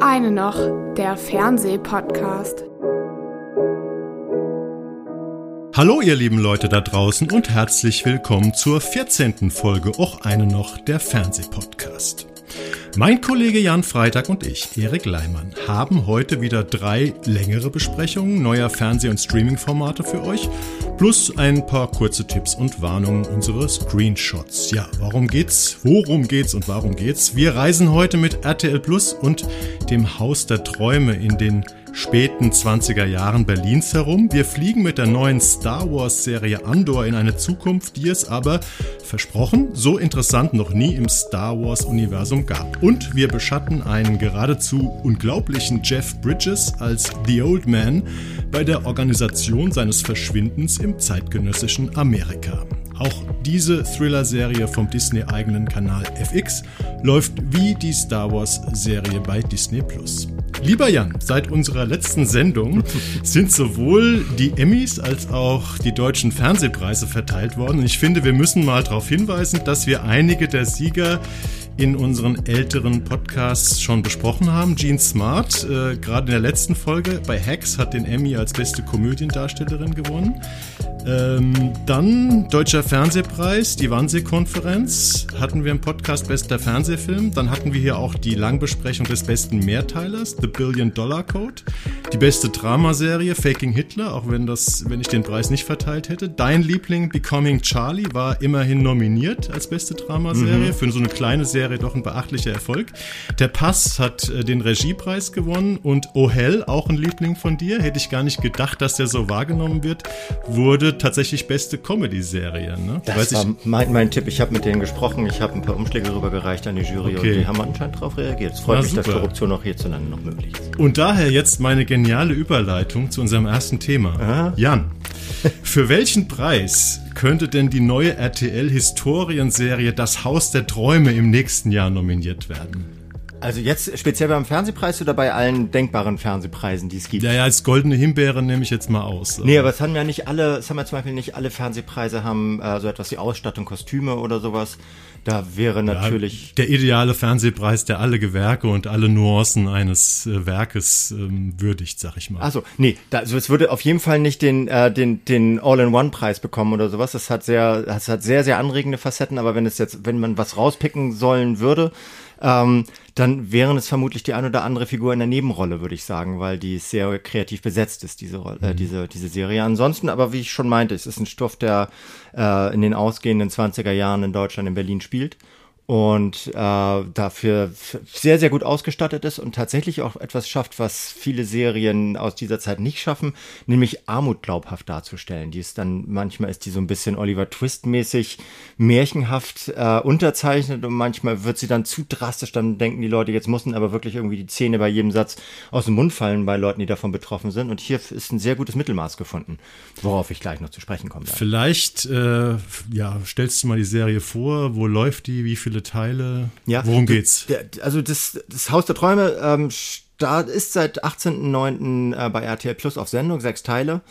eine noch, der Fernsehpodcast. Hallo ihr lieben Leute da draußen und herzlich willkommen zur 14. Folge Och eine noch, der Fernsehpodcast. Mein Kollege Jan Freitag und ich, Erik Leimann, haben heute wieder drei längere Besprechungen neuer Fernseh- und Streaming-Formate für euch, plus ein paar kurze Tipps und Warnungen unserer Screenshots. Ja, warum geht's? Worum geht's und warum geht's? Wir reisen heute mit RTL Plus und dem Haus der Träume in den späten 20er Jahren Berlins herum. Wir fliegen mit der neuen Star Wars Serie Andor in eine Zukunft, die es aber versprochen so interessant noch nie im Star Wars Universum gab. Und wir beschatten einen geradezu unglaublichen Jeff Bridges als The Old Man bei der Organisation seines Verschwindens im zeitgenössischen Amerika. Auch diese Thriller-Serie vom Disney-eigenen Kanal FX läuft wie die Star Wars-Serie bei Disney Plus. Lieber Jan, seit unserer letzten Sendung sind sowohl die Emmys als auch die deutschen Fernsehpreise verteilt worden. Ich finde, wir müssen mal darauf hinweisen, dass wir einige der Sieger in unseren älteren Podcasts schon besprochen haben. Jean Smart, äh, gerade in der letzten Folge bei Hacks, hat den Emmy als beste Komödiendarstellerin gewonnen. Ähm, dann Deutscher Fernsehpreis, die Wannsee-Konferenz, hatten wir im Podcast Bester Fernsehfilm. Dann hatten wir hier auch die Langbesprechung des besten Mehrteilers, The Billion Dollar Code. Die beste Dramaserie, Faking Hitler, auch wenn, das, wenn ich den Preis nicht verteilt hätte. Dein Liebling, Becoming Charlie, war immerhin nominiert als beste Dramaserie. Mhm. Für so eine kleine Serie doch ein beachtlicher Erfolg. Der Pass hat äh, den Regiepreis gewonnen und Oh Hell, auch ein Liebling von dir, hätte ich gar nicht gedacht, dass der so wahrgenommen wird, wurde tatsächlich beste Comedy-Serie. Ne? Das Weiß war ich, mein, mein Tipp. Ich habe mit denen gesprochen, ich habe ein paar Umschläge rübergereicht an die Jury okay. und die haben anscheinend darauf reagiert. Es freut Na, mich, super. dass Korruption auch hierzulande noch möglich ist. Und daher jetzt meine geniale Überleitung zu unserem ersten Thema. Aha. Jan, für welchen Preis könnte denn die neue RTL-Historienserie Das Haus der Träume im nächsten Jahr nominiert werden? Also jetzt speziell beim Fernsehpreis oder bei allen denkbaren Fernsehpreisen, die es gibt? Ja, ja, als goldene Himbeere nehme ich jetzt mal aus. Nee, aber es haben ja nicht alle, es haben ja zum Beispiel nicht alle Fernsehpreise haben äh, so etwas wie Ausstattung, Kostüme oder sowas. Da wäre natürlich. Ja, der ideale Fernsehpreis, der alle Gewerke und alle Nuancen eines äh, Werkes ähm, würdigt, sag ich mal. Also nee, da, also es würde auf jeden Fall nicht den, äh, den, den All-in-One-Preis bekommen oder sowas. Das hat sehr, das hat sehr, sehr anregende Facetten, aber wenn es jetzt, wenn man was rauspicken sollen würde, ähm, dann wären es vermutlich die ein oder andere Figur in der Nebenrolle, würde ich sagen, weil die sehr kreativ besetzt ist, diese, Rolle, äh, mhm. diese, diese Serie. Ansonsten, aber wie ich schon meinte, es ist ein Stoff, der äh, in den ausgehenden 20er Jahren in Deutschland, in Berlin spielt und äh, dafür sehr, sehr gut ausgestattet ist und tatsächlich auch etwas schafft, was viele Serien aus dieser Zeit nicht schaffen, nämlich Armut glaubhaft darzustellen. Die ist dann, manchmal ist die so ein bisschen Oliver Twist-mäßig märchenhaft äh, unterzeichnet und manchmal wird sie dann zu drastisch, dann denken die Leute, jetzt mussten aber wirklich irgendwie die Zähne bei jedem Satz aus dem Mund fallen bei Leuten, die davon betroffen sind. Und hier ist ein sehr gutes Mittelmaß gefunden, worauf ich gleich noch zu sprechen komme. Vielleicht, äh, ja, stellst du mal die Serie vor, wo läuft die, wie viele Teile? Ja, Worum geht's? Der, also das, das Haus der Träume ähm, da ist seit 18.09. Äh, bei RTL Plus auf Sendung, sechs Teile.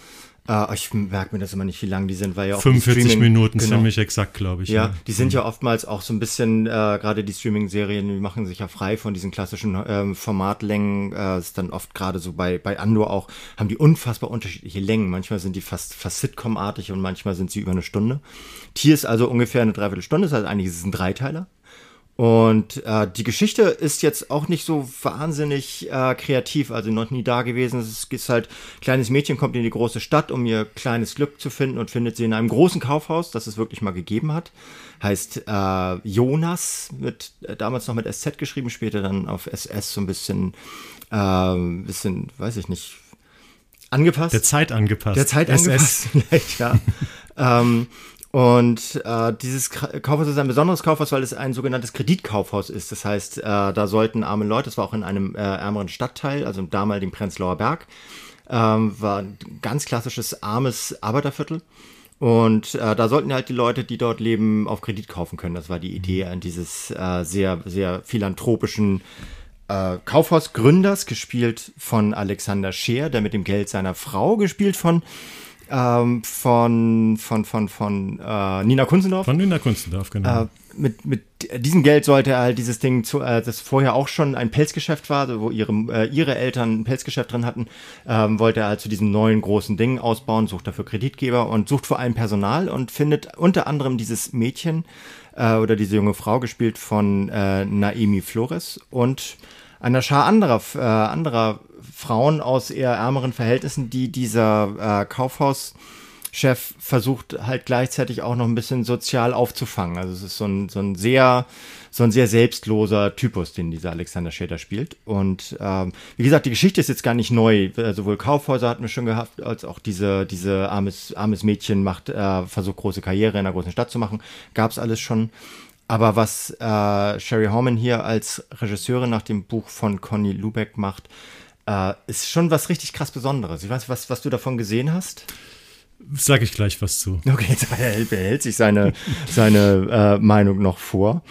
Uh, ich merke mir das immer nicht, wie lang die sind, weil ja auch 45 Minuten, genau. ziemlich exakt, glaube ich. Ja, ja, die sind ja oftmals auch so ein bisschen, äh, gerade die Streaming-Serien, die machen sich ja frei von diesen klassischen ähm, Formatlängen. Äh, ist dann oft gerade so bei, bei Andor auch, haben die unfassbar unterschiedliche Längen. Manchmal sind die fast, fast Sitcom-artig und manchmal sind sie über eine Stunde. Tier ist also ungefähr eine Dreiviertelstunde, das heißt eigentlich ist es ein Dreiteiler. Und äh, die Geschichte ist jetzt auch nicht so wahnsinnig äh, kreativ, also noch nie da gewesen. Es ist halt, kleines Mädchen kommt in die große Stadt, um ihr kleines Glück zu finden und findet sie in einem großen Kaufhaus, das es wirklich mal gegeben hat. Heißt äh, Jonas, mit äh, damals noch mit SZ geschrieben, später dann auf SS so ein bisschen, äh, bisschen, weiß ich nicht, angepasst. Der Zeit angepasst. Der Zeit SS. angepasst, vielleicht, ja. ähm, und äh, dieses Kaufhaus ist ein besonderes Kaufhaus, weil es ein sogenanntes Kreditkaufhaus ist. Das heißt, äh, da sollten arme Leute, das war auch in einem äh, ärmeren Stadtteil, also im damaligen Prenzlauer Berg, ähm, war ein ganz klassisches armes Arbeiterviertel. Und äh, da sollten halt die Leute, die dort leben, auf Kredit kaufen können. Das war die Idee an dieses äh, sehr, sehr philanthropischen äh, Kaufhausgründers, gespielt von Alexander Scheer, der mit dem Geld seiner Frau, gespielt von ähm, von, von, von, von äh, Nina Kunzendorf. Von Nina Kunzendorf, genau. Äh, mit, mit diesem Geld sollte er halt dieses Ding, zu, äh, das vorher auch schon ein Pelzgeschäft war, wo ihre, äh, ihre Eltern ein Pelzgeschäft drin hatten, ähm, wollte er halt zu diesem neuen großen Ding ausbauen, sucht dafür Kreditgeber und sucht vor allem Personal und findet unter anderem dieses Mädchen äh, oder diese junge Frau, gespielt von äh, Naomi Flores und einer Schar anderer, äh, anderer Frauen aus eher ärmeren Verhältnissen, die dieser äh, Kaufhaus versucht halt gleichzeitig auch noch ein bisschen sozial aufzufangen. Also es ist so ein, so ein sehr, so ein sehr selbstloser Typus, den dieser Alexander Schäder spielt. Und ähm, wie gesagt, die Geschichte ist jetzt gar nicht neu. Äh, sowohl Kaufhäuser hatten wir schon gehabt, als auch diese, diese armes, armes Mädchen macht, äh, versucht große Karriere in einer großen Stadt zu machen. Gab es alles schon. Aber was äh, Sherry Horman hier als Regisseurin nach dem Buch von Conny Lubeck macht, äh, ist schon was richtig krass Besonderes. Ich weiß, was, was du davon gesehen hast. Sag ich gleich was zu. Okay, jetzt behält, behält sich seine, seine äh, Meinung noch vor.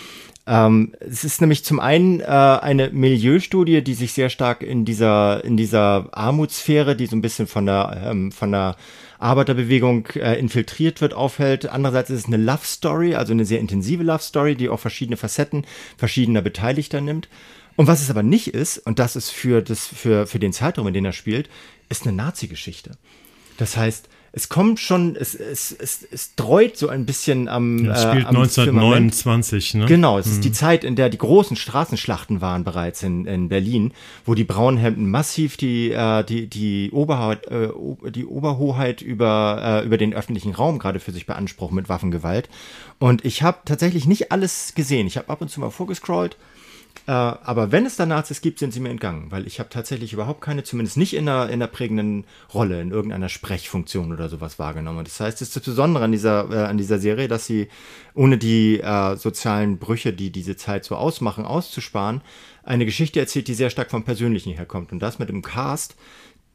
Ähm, es ist nämlich zum einen äh, eine Milieustudie, die sich sehr stark in dieser, in dieser Armutssphäre, die so ein bisschen von der, ähm, von der Arbeiterbewegung äh, infiltriert wird, aufhält. Andererseits ist es eine Love Story, also eine sehr intensive Love Story, die auch verschiedene Facetten verschiedener Beteiligter nimmt. Und was es aber nicht ist, und das ist für, das, für, für den Zeitraum, in den er spielt, ist eine Nazi-Geschichte. Das heißt, es kommt schon, es, es, es, es dreut so ein bisschen am. Es spielt äh, am 1929, ne? Genau, es hm. ist die Zeit, in der die großen Straßenschlachten waren bereits in, in Berlin, wo die Braunhemden massiv die, äh, die, die, Oberhoheit, äh, die Oberhoheit über, äh, über den öffentlichen Raum gerade für sich beanspruchen mit Waffengewalt. Und ich habe tatsächlich nicht alles gesehen. Ich habe ab und zu mal vorgescrollt äh, aber wenn es da Nazis gibt, sind sie mir entgangen, weil ich habe tatsächlich überhaupt keine, zumindest nicht in einer, in einer prägenden Rolle, in irgendeiner Sprechfunktion oder sowas wahrgenommen. Das heißt, es ist das Besondere an dieser, äh, an dieser Serie, dass sie ohne die äh, sozialen Brüche, die diese Zeit so ausmachen, auszusparen, eine Geschichte erzählt, die sehr stark vom Persönlichen herkommt. Und das mit dem Cast,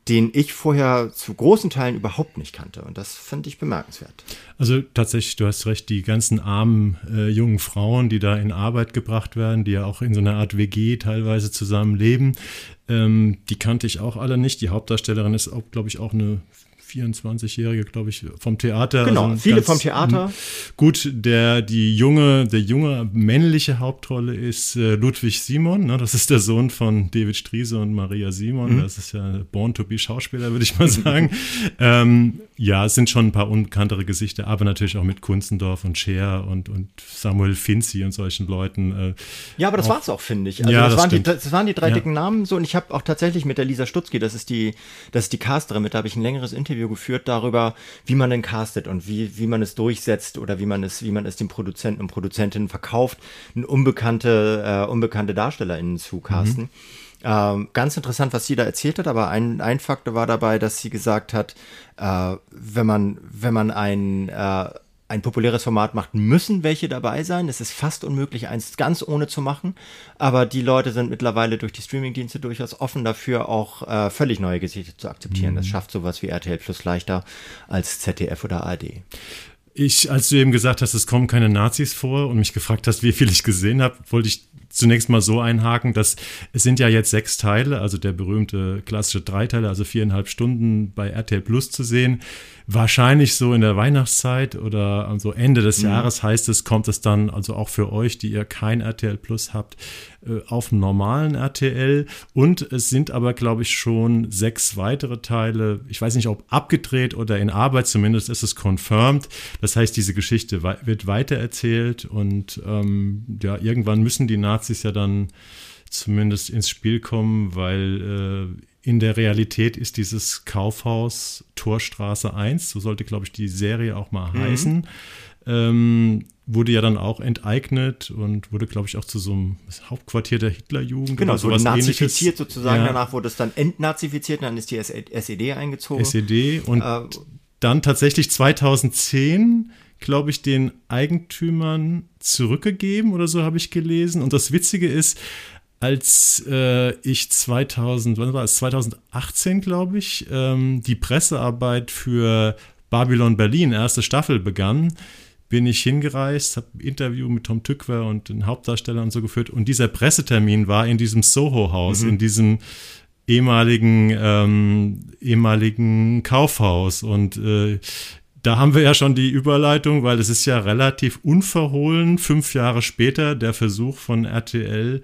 den ich vorher zu großen Teilen überhaupt nicht kannte. Und das finde ich bemerkenswert. Also tatsächlich, du hast recht, die ganzen armen äh, jungen Frauen, die da in Arbeit gebracht werden, die ja auch in so einer Art WG teilweise zusammen leben, ähm, die kannte ich auch alle nicht. Die Hauptdarstellerin ist glaube ich, auch eine 24-Jährige, glaube ich, vom Theater. Genau, also viele ganz, vom Theater. Gut, der, die junge, der junge männliche Hauptrolle ist äh, Ludwig Simon. Ne? Das ist der Sohn von David Striese und Maria Simon. Mhm. Das ist ja Born to be Schauspieler, würde ich mal sagen. ähm, ja, es sind schon ein paar unbekanntere Gesichter, aber natürlich auch mit Kunzendorf und Scher und, und Samuel Finzi und solchen Leuten. Äh, ja, aber das war es auch, finde ich. Also ja, das, das, waren die, das waren die drei ja. dicken Namen so und ich habe auch tatsächlich mit der Lisa Stutzki, das ist die, das ist die Casterin, mit der habe ich ein längeres Interview Interview geführt darüber, wie man denn castet und wie, wie man es durchsetzt oder wie man es, wie man es den Produzenten und Produzentinnen verkauft, unbekannte, äh, unbekannte DarstellerInnen zu casten. Mhm. Ähm, ganz interessant, was sie da erzählt hat, aber ein, ein Faktor war dabei, dass sie gesagt hat, äh, wenn man, wenn man ein äh, ein populäres Format macht, müssen welche dabei sein. Es ist fast unmöglich, eins ganz ohne zu machen. Aber die Leute sind mittlerweile durch die Streamingdienste durchaus offen dafür, auch äh, völlig neue Gesichter zu akzeptieren. Mhm. Das schafft sowas wie RTL Plus leichter als ZDF oder ARD. Ich, als du eben gesagt hast, es kommen keine Nazis vor und mich gefragt hast, wie viel ich gesehen habe, wollte ich zunächst mal so einhaken, dass es sind ja jetzt sechs Teile, also der berühmte klassische Dreiteile, also viereinhalb Stunden bei RTL Plus zu sehen wahrscheinlich so in der Weihnachtszeit oder also Ende des mhm. Jahres heißt es, kommt es dann also auch für euch, die ihr kein RTL Plus habt, äh, auf normalen RTL. Und es sind aber, glaube ich, schon sechs weitere Teile. Ich weiß nicht, ob abgedreht oder in Arbeit, zumindest ist es confirmed. Das heißt, diese Geschichte wird weitererzählt und ähm, ja, irgendwann müssen die Nazis ja dann zumindest ins Spiel kommen, weil äh, in der Realität ist dieses Kaufhaus Torstraße 1, so sollte, glaube ich, die Serie auch mal mhm. heißen, ähm, wurde ja dann auch enteignet und wurde, glaube ich, auch zu so einem Hauptquartier der Hitlerjugend. Genau, so nazifiziert sozusagen. Ja. Danach wurde es dann entnazifiziert und dann ist die SED eingezogen. SED und äh, dann tatsächlich 2010 glaube ich, den Eigentümern zurückgegeben oder so habe ich gelesen. Und das Witzige ist, als äh, ich 2000, wann war es, 2018, glaube ich, ähm, die Pressearbeit für Babylon Berlin, erste Staffel begann, bin ich hingereist, habe ein Interview mit Tom Tückwer und den Hauptdarsteller und so geführt. Und dieser Pressetermin war in diesem Soho-Haus, mhm. in diesem ehemaligen, ähm, ehemaligen Kaufhaus. Und äh, da haben wir ja schon die Überleitung, weil es ist ja relativ unverhohlen, fünf Jahre später, der Versuch von RTL,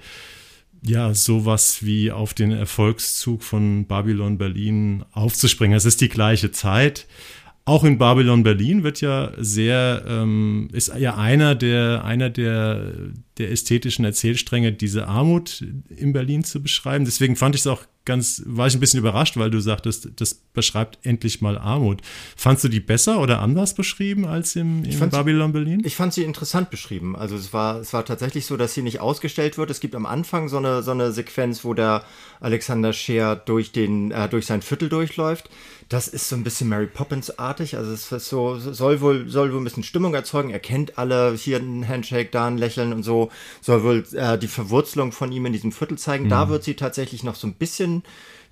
ja, sowas wie auf den Erfolgszug von Babylon Berlin aufzuspringen. Es ist die gleiche Zeit. Auch in Babylon Berlin wird ja sehr, ähm, ist ja einer der, einer der, der ästhetischen Erzählstränge, diese Armut in Berlin zu beschreiben. Deswegen fand ich es auch ganz, war ich ein bisschen überrascht, weil du sagtest, das beschreibt endlich mal Armut. Fandst du die besser oder anders beschrieben als im, in Babylon Berlin? Ich fand sie interessant beschrieben. Also es war, es war tatsächlich so, dass sie nicht ausgestellt wird. Es gibt am Anfang so eine, so eine Sequenz, wo der Alexander Scheer durch den, äh, durch sein Viertel durchläuft das ist so ein bisschen Mary Poppins-artig. Also es ist so, soll wohl, soll wohl ein bisschen Stimmung erzeugen. Er kennt alle, hier ein Handshake, da ein Lächeln und so. Soll wohl äh, die Verwurzelung von ihm in diesem Viertel zeigen. Mhm. Da wird sie tatsächlich noch so ein bisschen,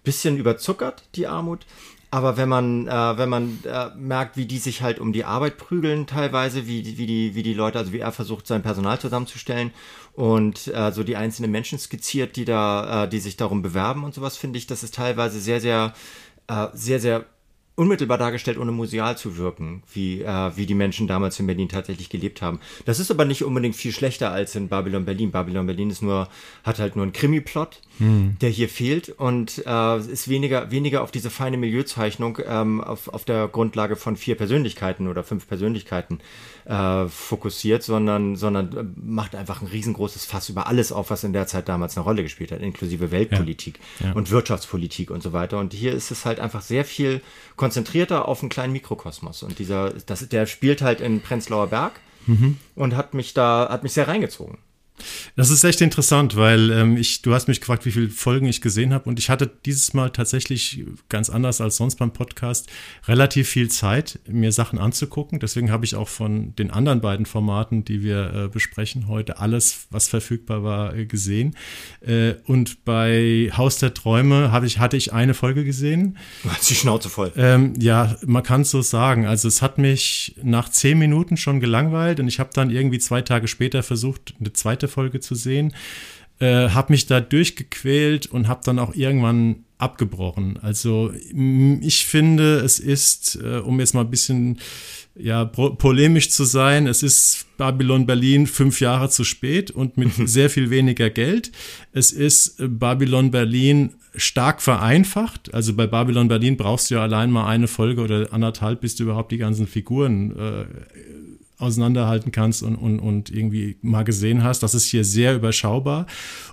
bisschen überzuckert, die Armut. Aber wenn man, äh, wenn man äh, merkt, wie die sich halt um die Arbeit prügeln, teilweise, wie, wie, die, wie die Leute, also wie er versucht, sein Personal zusammenzustellen und äh, so die einzelnen Menschen skizziert, die da, äh, die sich darum bewerben und sowas, finde ich, das ist teilweise sehr, sehr äh, sehr, sehr unmittelbar dargestellt, ohne museal zu wirken, wie, äh, wie die Menschen damals in Berlin tatsächlich gelebt haben. Das ist aber nicht unbedingt viel schlechter als in Babylon Berlin. Babylon Berlin ist nur, hat halt nur einen Krimi-Plot, hm. der hier fehlt und äh, ist weniger, weniger auf diese feine Milieuzeichnung ähm, auf, auf der Grundlage von vier Persönlichkeiten oder fünf Persönlichkeiten äh, fokussiert, sondern, sondern äh, macht einfach ein riesengroßes Fass über alles auf, was in der Zeit damals eine Rolle gespielt hat, inklusive Weltpolitik ja. Ja. und Wirtschaftspolitik und so weiter. Und hier ist es halt einfach sehr viel konzentrierter auf einen kleinen Mikrokosmos. Und dieser, das, der spielt halt in Prenzlauer Berg mhm. und hat mich da, hat mich sehr reingezogen. Das ist echt interessant, weil ähm, ich, du hast mich gefragt, wie viele Folgen ich gesehen habe und ich hatte dieses Mal tatsächlich ganz anders als sonst beim Podcast relativ viel Zeit, mir Sachen anzugucken. Deswegen habe ich auch von den anderen beiden Formaten, die wir äh, besprechen heute, alles, was verfügbar war, äh, gesehen. Äh, und bei Haus der Träume habe ich, hatte ich eine Folge gesehen. Du hast die Schnauze voll. Ähm, ja, man kann es so sagen. Also es hat mich nach zehn Minuten schon gelangweilt und ich habe dann irgendwie zwei Tage später versucht, eine zweite zweite Folge zu sehen. Äh, habe mich da durchgequält und habe dann auch irgendwann abgebrochen. Also ich finde, es ist, äh, um jetzt mal ein bisschen ja, polemisch zu sein, es ist Babylon Berlin fünf Jahre zu spät und mit sehr viel weniger Geld. Es ist äh, Babylon Berlin stark vereinfacht. Also bei Babylon Berlin brauchst du ja allein mal eine Folge oder anderthalb, bis du überhaupt die ganzen Figuren äh, auseinanderhalten kannst und, und, und irgendwie mal gesehen hast. Das ist hier sehr überschaubar.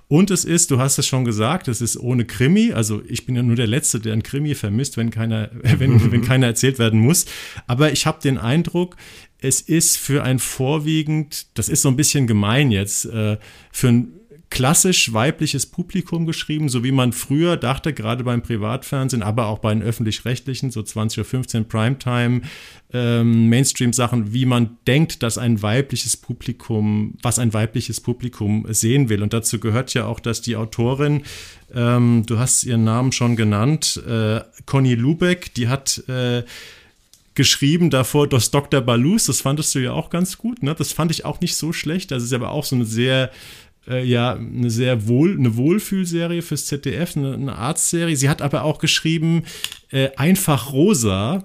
Und es ist, du hast es schon gesagt, es ist ohne Krimi. Also ich bin ja nur der Letzte, der einen Krimi vermisst, wenn keiner, wenn, wenn keiner erzählt werden muss. Aber ich habe den Eindruck, es ist für ein vorwiegend, das ist so ein bisschen gemein jetzt, äh, für ein klassisch weibliches Publikum geschrieben, so wie man früher dachte, gerade beim Privatfernsehen, aber auch bei den öffentlich-rechtlichen, so 20.15 Uhr Primetime, ähm, Mainstream-Sachen, wie man denkt, dass ein weibliches Publikum, was ein weibliches Publikum sehen will. Und dazu gehört ja auch, dass die Autorin, ähm, du hast ihren Namen schon genannt, äh, Conny Lubeck, die hat äh, geschrieben davor, das Dr. Balus, das fandest du ja auch ganz gut, ne? Das fand ich auch nicht so schlecht. Das ist aber auch so eine sehr äh, ja eine sehr wohl eine Wohlfühlserie fürs ZDF, eine, eine Arztserie. Sie hat aber auch geschrieben äh, einfach Rosa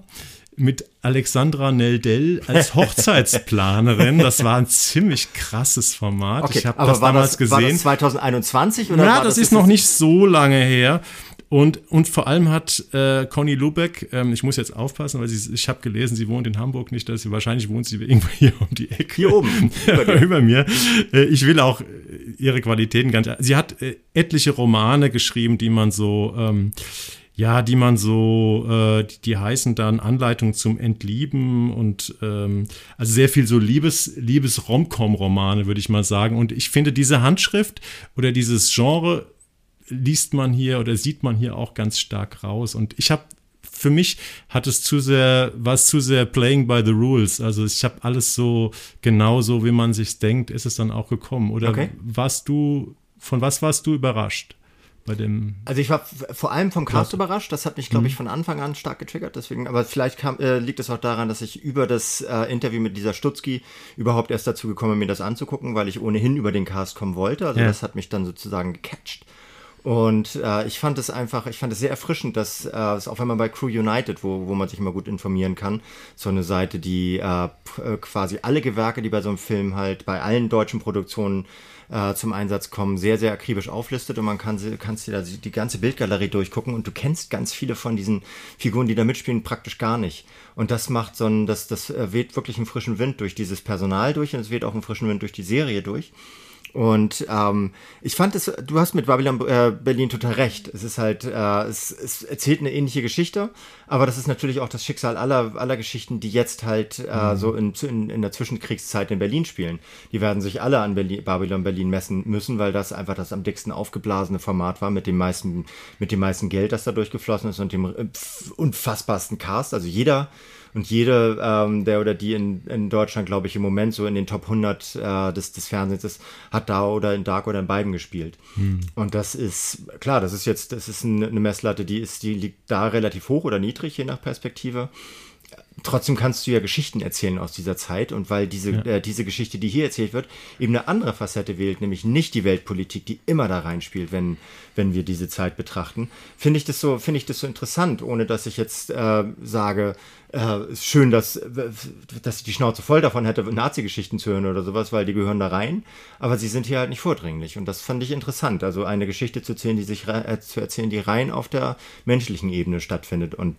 mit Alexandra Neldell als Hochzeitsplanerin. Das war ein ziemlich krasses Format. Okay, ich habe das damals das, gesehen. War das 2021 oder? Na, das, das ist noch nicht so lange her. Und, und vor allem hat äh, Conny Lubeck, ähm, ich muss jetzt aufpassen, weil sie, ich habe gelesen, sie wohnt in Hamburg, nicht, dass sie wahrscheinlich wohnt sie irgendwo hier um die Ecke. Hier oben. Über, über mir. Äh, ich will auch ihre Qualitäten ganz. Sie hat äh, etliche Romane geschrieben, die man so. Ähm, ja, die man so, äh, die, die heißen dann Anleitung zum Entlieben und ähm, also sehr viel so Liebes, Liebes Romcom-Romane, würde ich mal sagen. Und ich finde diese Handschrift oder dieses Genre liest man hier oder sieht man hier auch ganz stark raus. Und ich habe für mich hat es zu sehr, war es zu sehr playing by the rules. Also ich habe alles so genau so, wie man sich denkt, ist es dann auch gekommen. Oder okay. warst du, von was warst du überrascht? Bei dem also ich war vor allem vom Cast überrascht. Das hat mich, glaube ich, mhm. von Anfang an stark getriggert. Deswegen, aber vielleicht kam, äh, liegt es auch daran, dass ich über das äh, Interview mit dieser Stutzki überhaupt erst dazu gekommen bin, mir das anzugucken, weil ich ohnehin über den Cast kommen wollte. Also ja. das hat mich dann sozusagen gecatcht. Und äh, ich fand es einfach, ich fand es sehr erfrischend, dass äh, auch wenn man bei Crew United, wo, wo man sich immer gut informieren kann, so eine Seite, die äh, äh, quasi alle Gewerke, die bei so einem Film halt bei allen deutschen Produktionen äh, zum Einsatz kommen, sehr, sehr akribisch auflistet und man kann sie, kannst dir da die ganze Bildgalerie durchgucken und du kennst ganz viele von diesen Figuren, die da mitspielen, praktisch gar nicht. Und das macht so ein, das, das äh, weht wirklich einen frischen Wind durch dieses Personal durch und es weht auch einen frischen Wind durch die Serie durch. Und ähm, ich fand es, du hast mit Babylon äh, Berlin total recht. Es ist halt, äh, es, es erzählt eine ähnliche Geschichte, aber das ist natürlich auch das Schicksal aller, aller Geschichten, die jetzt halt äh, mhm. so in, in, in der Zwischenkriegszeit in Berlin spielen. Die werden sich alle an Berlin, Babylon Berlin messen müssen, weil das einfach das am dicksten aufgeblasene Format war mit dem meisten, mit dem meisten Geld, das da durchgeflossen ist und dem äh, unfassbarsten Cast. Also jeder und jede, ähm, der oder die in, in Deutschland, glaube ich, im Moment so in den Top 100 äh, des, des Fernsehens ist, hat da oder in Dark oder in beiden gespielt. Hm. Und das ist, klar, das ist jetzt, das ist eine Messlatte, die ist, die liegt da relativ hoch oder niedrig, je nach Perspektive trotzdem kannst du ja Geschichten erzählen aus dieser Zeit und weil diese, ja. äh, diese Geschichte, die hier erzählt wird, eben eine andere Facette wählt, nämlich nicht die Weltpolitik, die immer da reinspielt, wenn, wenn wir diese Zeit betrachten, finde ich das so, finde ich das so interessant, ohne dass ich jetzt äh, sage, äh, ist schön, dass, dass ich die Schnauze voll davon hätte, Nazi-Geschichten zu hören oder sowas, weil die gehören da rein, aber sie sind hier halt nicht vordringlich und das fand ich interessant, also eine Geschichte zu erzählen, die sich äh, zu erzählen, die rein auf der menschlichen Ebene stattfindet und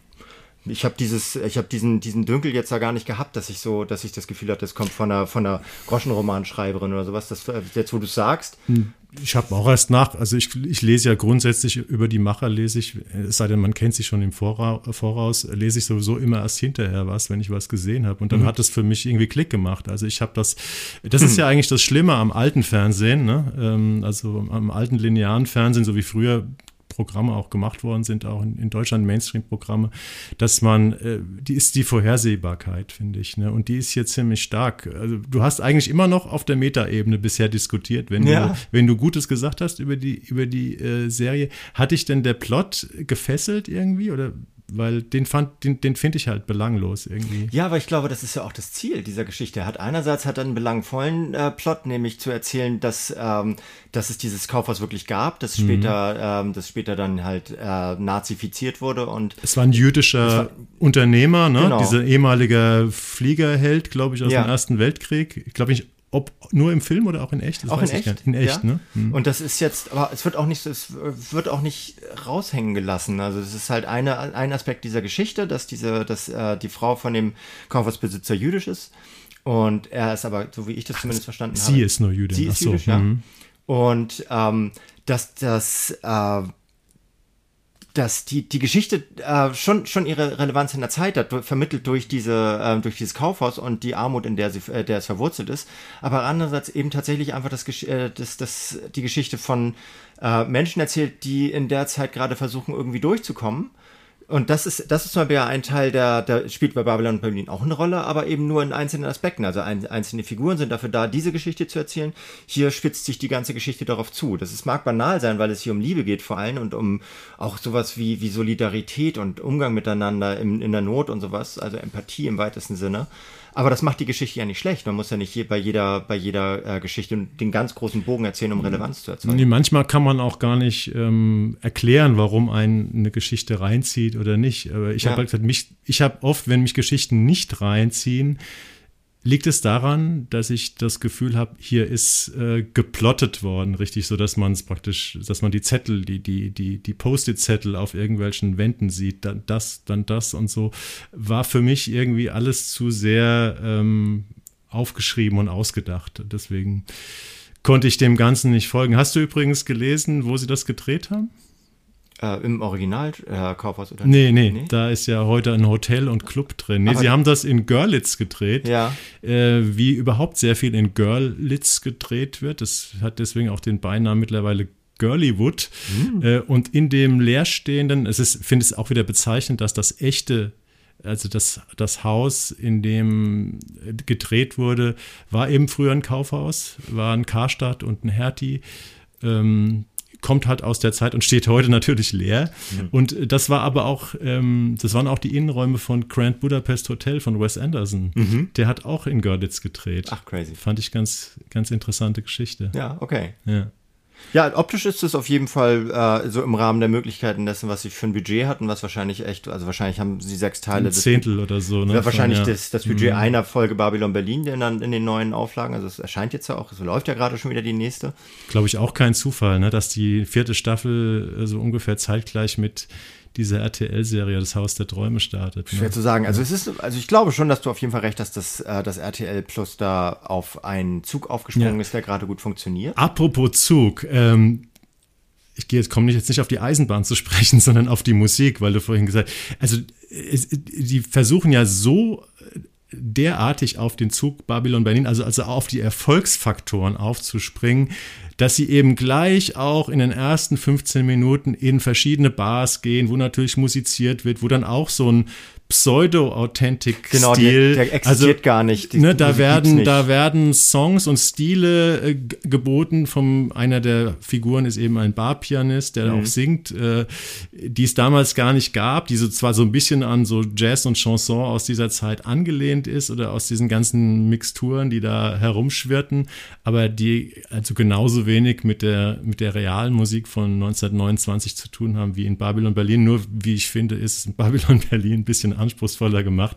ich habe dieses, ich habe diesen, diesen Dünkel jetzt da gar nicht gehabt, dass ich so, dass ich das Gefühl hatte, das kommt von einer, von einer Groschenromanschreiberin oder sowas. Das, jetzt, wo du sagst. Hm. Ich habe auch erst nach, also ich, ich lese ja grundsätzlich über die Macher, lese ich, es sei denn, man kennt sich schon im Voraus, lese ich sowieso immer erst hinterher was, wenn ich was gesehen habe. Und dann mhm. hat es für mich irgendwie Klick gemacht. Also ich habe das, das ist ja eigentlich das Schlimme am alten Fernsehen, ne? Ähm, also am alten linearen Fernsehen, so wie früher Programme auch gemacht worden sind, auch in, in Deutschland Mainstream-Programme, dass man, äh, die ist die Vorhersehbarkeit, finde ich. Ne? Und die ist hier ziemlich stark. Also du hast eigentlich immer noch auf der Metaebene bisher diskutiert, wenn, ja. du, wenn du Gutes gesagt hast über die, über die äh, Serie. Hat dich denn der Plot gefesselt irgendwie? Oder weil den fand, den, den finde ich halt belanglos irgendwie. Ja, aber ich glaube, das ist ja auch das Ziel dieser Geschichte. Er hat einerseits hat er einen belangvollen äh, Plot, nämlich zu erzählen, dass, ähm, dass es dieses Kaufhaus wirklich gab, das mhm. später, ähm, das später dann halt äh, nazifiziert wurde und es war ein jüdischer war, Unternehmer, ne? Genau. Dieser ehemalige Fliegerheld, glaube ich, aus ja. dem Ersten Weltkrieg. Ich glaube, ich ob nur im Film oder auch in echt? Das auch in echt? In echt, ja. ne? Hm. Und das ist jetzt, aber es wird auch nicht, es wird auch nicht raushängen gelassen. Also es ist halt eine, ein Aspekt dieser Geschichte, dass diese, dass äh, die Frau von dem Kaufhausbesitzer jüdisch ist. Und er ist aber, so wie ich das zumindest verstanden sie habe. Sie ist nur Jüdin. Sie ist so. jüdisch, ja. Mhm. Und ähm, dass das äh, dass die, die Geschichte äh, schon, schon ihre Relevanz in der Zeit hat, vermittelt durch diese, äh, durch dieses Kaufhaus und die Armut, in der sie, äh, der es verwurzelt ist. Aber andererseits eben tatsächlich einfach das, äh, das, das, die Geschichte von äh, Menschen erzählt, die in der Zeit gerade versuchen, irgendwie durchzukommen und das ist, das ist zum Beispiel ein Teil, der, der spielt bei Babylon und Berlin auch eine Rolle, aber eben nur in einzelnen Aspekten. Also ein, einzelne Figuren sind dafür da, diese Geschichte zu erzählen. Hier spitzt sich die ganze Geschichte darauf zu. Das ist, mag banal sein, weil es hier um Liebe geht vor allem und um auch sowas wie, wie Solidarität und Umgang miteinander in, in der Not und sowas, also Empathie im weitesten Sinne. Aber das macht die Geschichte ja nicht schlecht. Man muss ja nicht je, bei jeder, bei jeder äh, Geschichte den ganz großen Bogen erzählen, um Relevanz zu erzeugen. Nee, manchmal kann man auch gar nicht ähm, erklären, warum einen eine Geschichte reinzieht oder nicht. Aber ich ja. habe halt gesagt, mich, ich habe oft, wenn mich Geschichten nicht reinziehen, Liegt es daran, dass ich das Gefühl habe, hier ist äh, geplottet worden, richtig, so dass man es praktisch, dass man die Zettel, die, die, die, die Post-it-Zettel auf irgendwelchen Wänden sieht, dann das, dann das und so, war für mich irgendwie alles zu sehr ähm, aufgeschrieben und ausgedacht. Deswegen konnte ich dem Ganzen nicht folgen. Hast du übrigens gelesen, wo sie das gedreht haben? Äh, Im Original äh, Kaufhaus oder nee, nee, nee, da ist ja heute ein Hotel und Club drin. Nee, sie haben das in Görlitz gedreht. Ja. Äh, wie überhaupt sehr viel in Görlitz gedreht wird. Das hat deswegen auch den Beinamen mittlerweile Girlywood. Mhm. Äh, und in dem leerstehenden, es ist, finde es auch wieder bezeichnend, dass das echte also das, das Haus, in dem gedreht wurde, war eben früher ein Kaufhaus, war ein Karstadt und ein Hertie. Ähm, kommt halt aus der Zeit und steht heute natürlich leer. Mhm. Und das war aber auch, ähm, das waren auch die Innenräume von Grand Budapest Hotel von Wes Anderson. Mhm. Der hat auch in Görlitz gedreht. Ach, crazy. Fand ich ganz, ganz interessante Geschichte. Ja, okay. Ja. Ja, optisch ist es auf jeden Fall äh, so im Rahmen der Möglichkeiten dessen, was sie für ein Budget hatten, was wahrscheinlich echt, also wahrscheinlich haben sie sechs Teile. Ein Zehntel oder so, ne? Ja, wahrscheinlich ja. das, das Budget Mhm. einer Folge Babylon Berlin in, dann in den neuen Auflagen. Also es erscheint jetzt ja auch, es läuft ja gerade schon wieder die nächste. Glaube ich auch kein Zufall, ne? dass die vierte Staffel äh, so ungefähr zeitgleich mit dieser RTL-Serie Das Haus der Träume startet. Schwer Ne? zu sagen. Also es ist, also ich glaube schon, dass du auf jeden Fall recht hast, dass äh, das RTL Plus da auf einen Zug aufgesprungen Ja. ist, der gerade gut funktioniert. Apropos Zug, ähm, ich gehe jetzt komme jetzt nicht auf die Eisenbahn zu sprechen, sondern auf die Musik, weil du vorhin gesagt, also es, die versuchen ja so derartig auf den Zug Babylon Berlin, also also auf die Erfolgsfaktoren aufzuspringen, dass sie eben gleich auch in den ersten 15 Minuten in verschiedene Bars gehen, wo natürlich musiziert wird, wo dann auch so ein Pseudo-Authentic-Stil. Genau, der, der existiert gar nicht. Die Ne, da werden, nicht. da werden Songs und Stile äh, geboten. Vom einer der Figuren ist eben ein Barpianist, der Mhm. auch singt, äh, die es damals gar nicht gab, die so zwar so ein bisschen an so Jazz und Chanson aus dieser Zeit angelehnt ist oder aus diesen ganzen Mixturen, die da herumschwirrten, aber die also genauso wenig mit der mit der realen Musik von 1929 zu tun haben wie in Babylon Berlin. Nur wie ich finde, ist Babylon Berlin ein bisschen anspruchsvoller gemacht.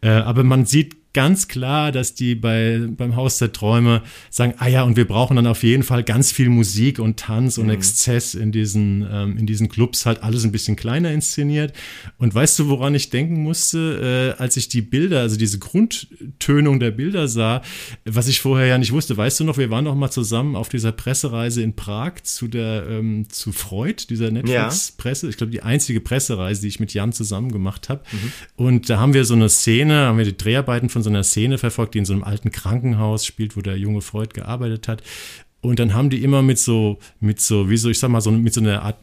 Äh, aber man sieht ganz klar, dass die bei, beim Haus der Träume sagen, ah ja, und wir brauchen dann auf jeden Fall ganz viel Musik und Tanz und Exzess in diesen, ähm, in diesen Clubs, halt alles ein bisschen kleiner inszeniert. Und weißt du, woran ich denken musste, äh, als ich die Bilder, also diese Grundtönung der Bilder sah, was ich vorher ja nicht wusste. Weißt du noch, wir waren noch mal zusammen auf dieser Pressereise in Prag zu der, ähm, zu Freud, dieser Netflix-Presse. Ich glaube, die einzige Pressereise, die ich mit Jan zusammen gemacht habe. Und da haben wir so eine Szene, haben wir die Dreharbeiten von so einer Szene verfolgt, die in so einem alten Krankenhaus spielt, wo der junge Freud gearbeitet hat. Und dann haben die immer mit so, mit so, wie so, ich sag mal, so mit so einer Art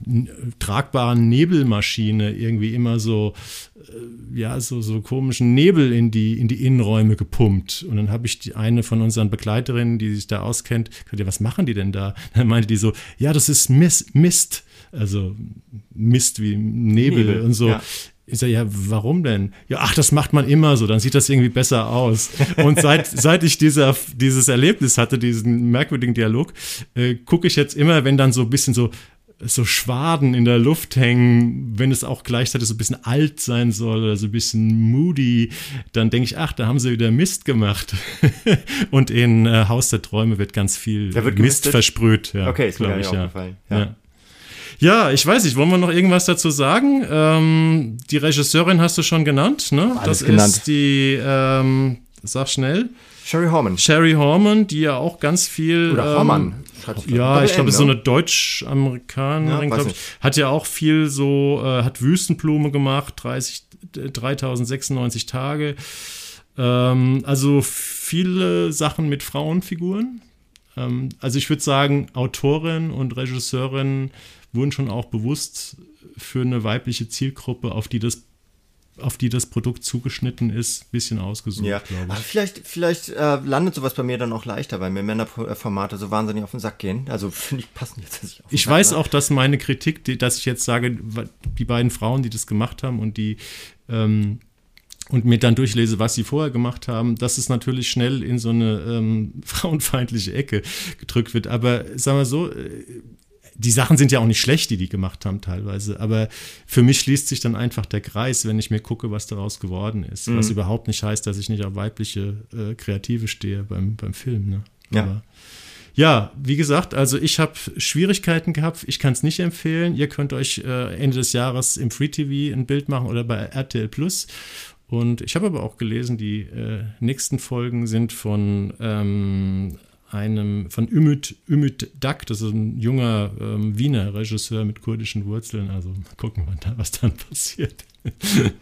tragbaren Nebelmaschine irgendwie immer so, äh, ja, so, so komischen Nebel in die, in die Innenräume gepumpt. Und dann habe ich die eine von unseren Begleiterinnen, die sich da auskennt, gesagt, ja, was machen die denn da? Dann meinte die so, ja, das ist Mist, Mist. Also Mist wie Nebel, Nebel, und so. ja. Ich sage, ja, warum denn? Ja, ach, das macht man immer so, dann sieht das irgendwie besser aus. Und seit, seit ich dieser, dieses Erlebnis hatte, diesen merkwürdigen Dialog, äh, gucke ich jetzt immer, wenn dann so ein bisschen so, so Schwaden in der Luft hängen, wenn es auch gleichzeitig so ein bisschen alt sein soll oder so ein bisschen moody, dann denke ich, ach, da haben sie wieder Mist gemacht. Und in äh, Haus der Träume wird ganz viel Mist gemistet? versprüht. Ja, Okay, ist mir gar nicht ich, ja. aufgefallen. Ja. Ja. Ja. ich weiß nicht, wollen wir noch irgendwas dazu sagen? Ähm, die Regisseurin hast du schon genannt, ne? Alles das genannt. ist die, ähm, sag schnell, Sherry Horman. Sherry Horman, die ja auch ganz viel. Oder ähm, Horman. Ja, ich glaube, so ne? eine Deutsch-Amerikanerin, Ja, glaube ich. Hat ja auch viel so, äh, hat Wüstenblume gemacht, 30, äh, 3096 Tage. Ähm, also viele Sachen mit Frauenfiguren. Ähm, also ich würde sagen, Autorin und Regisseurin wurden schon auch bewusst für eine weibliche Zielgruppe, auf die das auf die das Produkt zugeschnitten ist, ein bisschen ausgesucht, Ja, glaube aber ich. vielleicht, vielleicht äh, landet sowas bei mir dann auch leichter, weil mir Männerformate so wahnsinnig auf den Sack gehen. Also finde ich passen jetzt nicht auf den Ich Sack, weiß ne? auch, dass meine Kritik, die, dass ich jetzt sage, die beiden Frauen, die das gemacht haben und die ähm, und mir dann durchlese, was sie vorher gemacht haben, dass es natürlich schnell in so eine ähm, frauenfeindliche Ecke gedrückt wird. Aber sagen wir so, äh, die Sachen sind ja auch nicht schlecht, die die gemacht haben teilweise. Aber für mich schließt sich dann einfach der Kreis, wenn ich mir gucke, was daraus geworden ist. Mhm. Was überhaupt nicht heißt, dass ich nicht auf weibliche äh, Kreative stehe beim, beim Film. Ne? Ja. Aber ja, wie gesagt, also ich habe Schwierigkeiten gehabt. Ich kann es nicht empfehlen. Ihr könnt euch äh, Ende des Jahres im Free TV ein Bild machen oder bei RTL Plus. Und ich habe aber auch gelesen, die äh, nächsten Folgen sind von ähm, einem von Ümit, Ümit Dak, das ist ein junger ähm, Wiener Regisseur mit kurdischen Wurzeln. Also mal gucken, wann da, was dann passiert.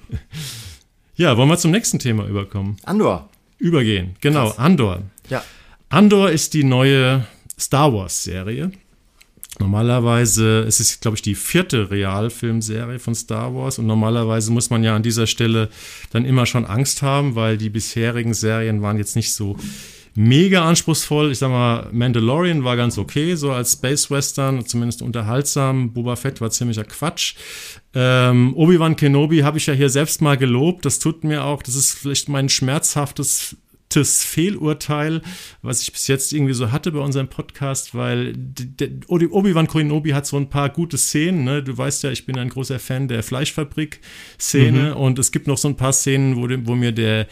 ja, wollen wir zum nächsten Thema überkommen? Andor. Übergehen. Genau, Krass. Andor. Ja. Andor ist die neue Star Wars-Serie. Normalerweise, es ist, glaube ich, die vierte Realfilmserie von Star Wars und normalerweise muss man ja an dieser Stelle dann immer schon Angst haben, weil die bisherigen Serien waren jetzt nicht so mega anspruchsvoll. Ich sag mal, Mandalorian war ganz okay, so als Space Western, zumindest unterhaltsam. Boba Fett war ziemlicher Quatsch. Ähm, Obi-Wan Kenobi habe ich ja hier selbst mal gelobt. Das tut mir auch, das ist vielleicht mein schmerzhaftes Fehlurteil, was ich bis jetzt irgendwie so hatte bei unserem Podcast, weil Obi-Wan Kenobi hat so ein paar gute Szenen. Ne? Du weißt ja, ich bin ein großer Fan der Fleischfabrik-Szene mhm. und es gibt noch so ein paar Szenen, wo, wo mir der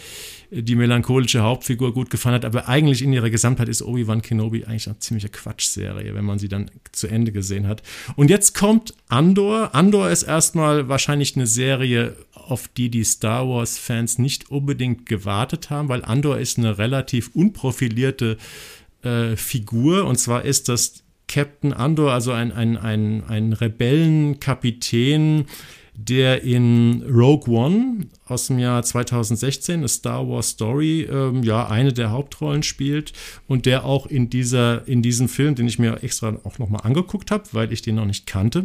die melancholische Hauptfigur gut gefallen hat, aber eigentlich in ihrer Gesamtheit ist Obi-Wan Kenobi eigentlich eine ziemliche Quatschserie, wenn man sie dann zu Ende gesehen hat. Und jetzt kommt Andor. Andor ist erstmal wahrscheinlich eine Serie, auf die die Star Wars-Fans nicht unbedingt gewartet haben, weil Andor ist eine relativ unprofilierte äh, Figur und zwar ist das Captain Andor, also ein, ein, ein, ein Rebellenkapitän, der in Rogue One aus dem Jahr 2016, eine Star Wars Story, ähm, ja, eine der Hauptrollen spielt und der auch in, dieser, in diesem Film, den ich mir extra auch nochmal angeguckt habe, weil ich den noch nicht kannte,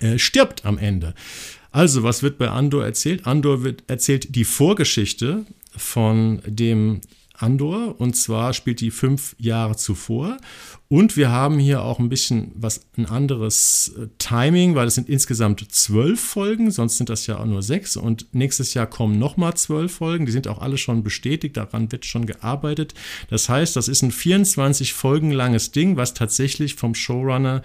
äh, stirbt am Ende. Also, was wird bei Andor erzählt? Andor wird erzählt die Vorgeschichte von dem Andor und zwar spielt die fünf Jahre zuvor. Und wir haben hier auch ein bisschen was ein anderes äh, Timing, weil es sind insgesamt zwölf Folgen, sonst sind das ja auch nur sechs. Und nächstes Jahr kommen nochmal zwölf Folgen, die sind auch alle schon bestätigt, daran wird schon gearbeitet. Das heißt, das ist ein 24 Folgen langes Ding, was tatsächlich vom Showrunner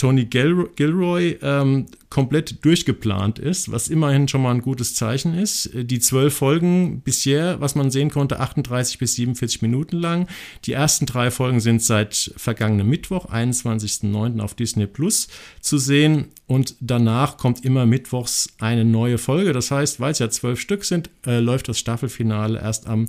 Tony Gil Gilroy ähm, komplett durchgeplant ist, was immerhin schon mal ein gutes Zeichen ist. Die zwölf Folgen bisher, was man sehen konnte, 38 bis 47 Minuten lang. Die ersten drei Folgen sind seit vergangenem Mittwoch, 21.09. auf Disney Plus zu sehen und danach kommt immer mittwochs eine neue Folge. Das heißt, weil es ja zwölf Stück sind, äh, läuft das Staffelfinale erst am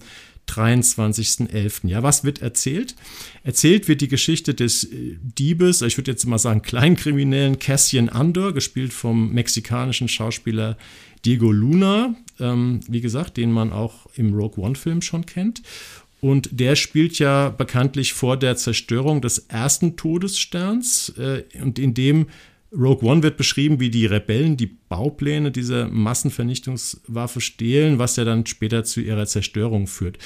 23.11. Ja, was wird erzählt? Erzählt wird die Geschichte des äh, Diebes, ich würde jetzt mal sagen Kleinkriminellen Cassian Andor, gespielt vom mexikanischen Schauspieler Diego Luna, ähm, wie gesagt, den man auch im Rogue One-Film schon kennt. Und der spielt ja bekanntlich vor der Zerstörung des ersten Todessterns. Äh, und in dem Rogue One wird beschrieben, wie die Rebellen die Baupläne dieser Massenvernichtungswaffe stehlen, was ja dann später zu ihrer Zerstörung führt.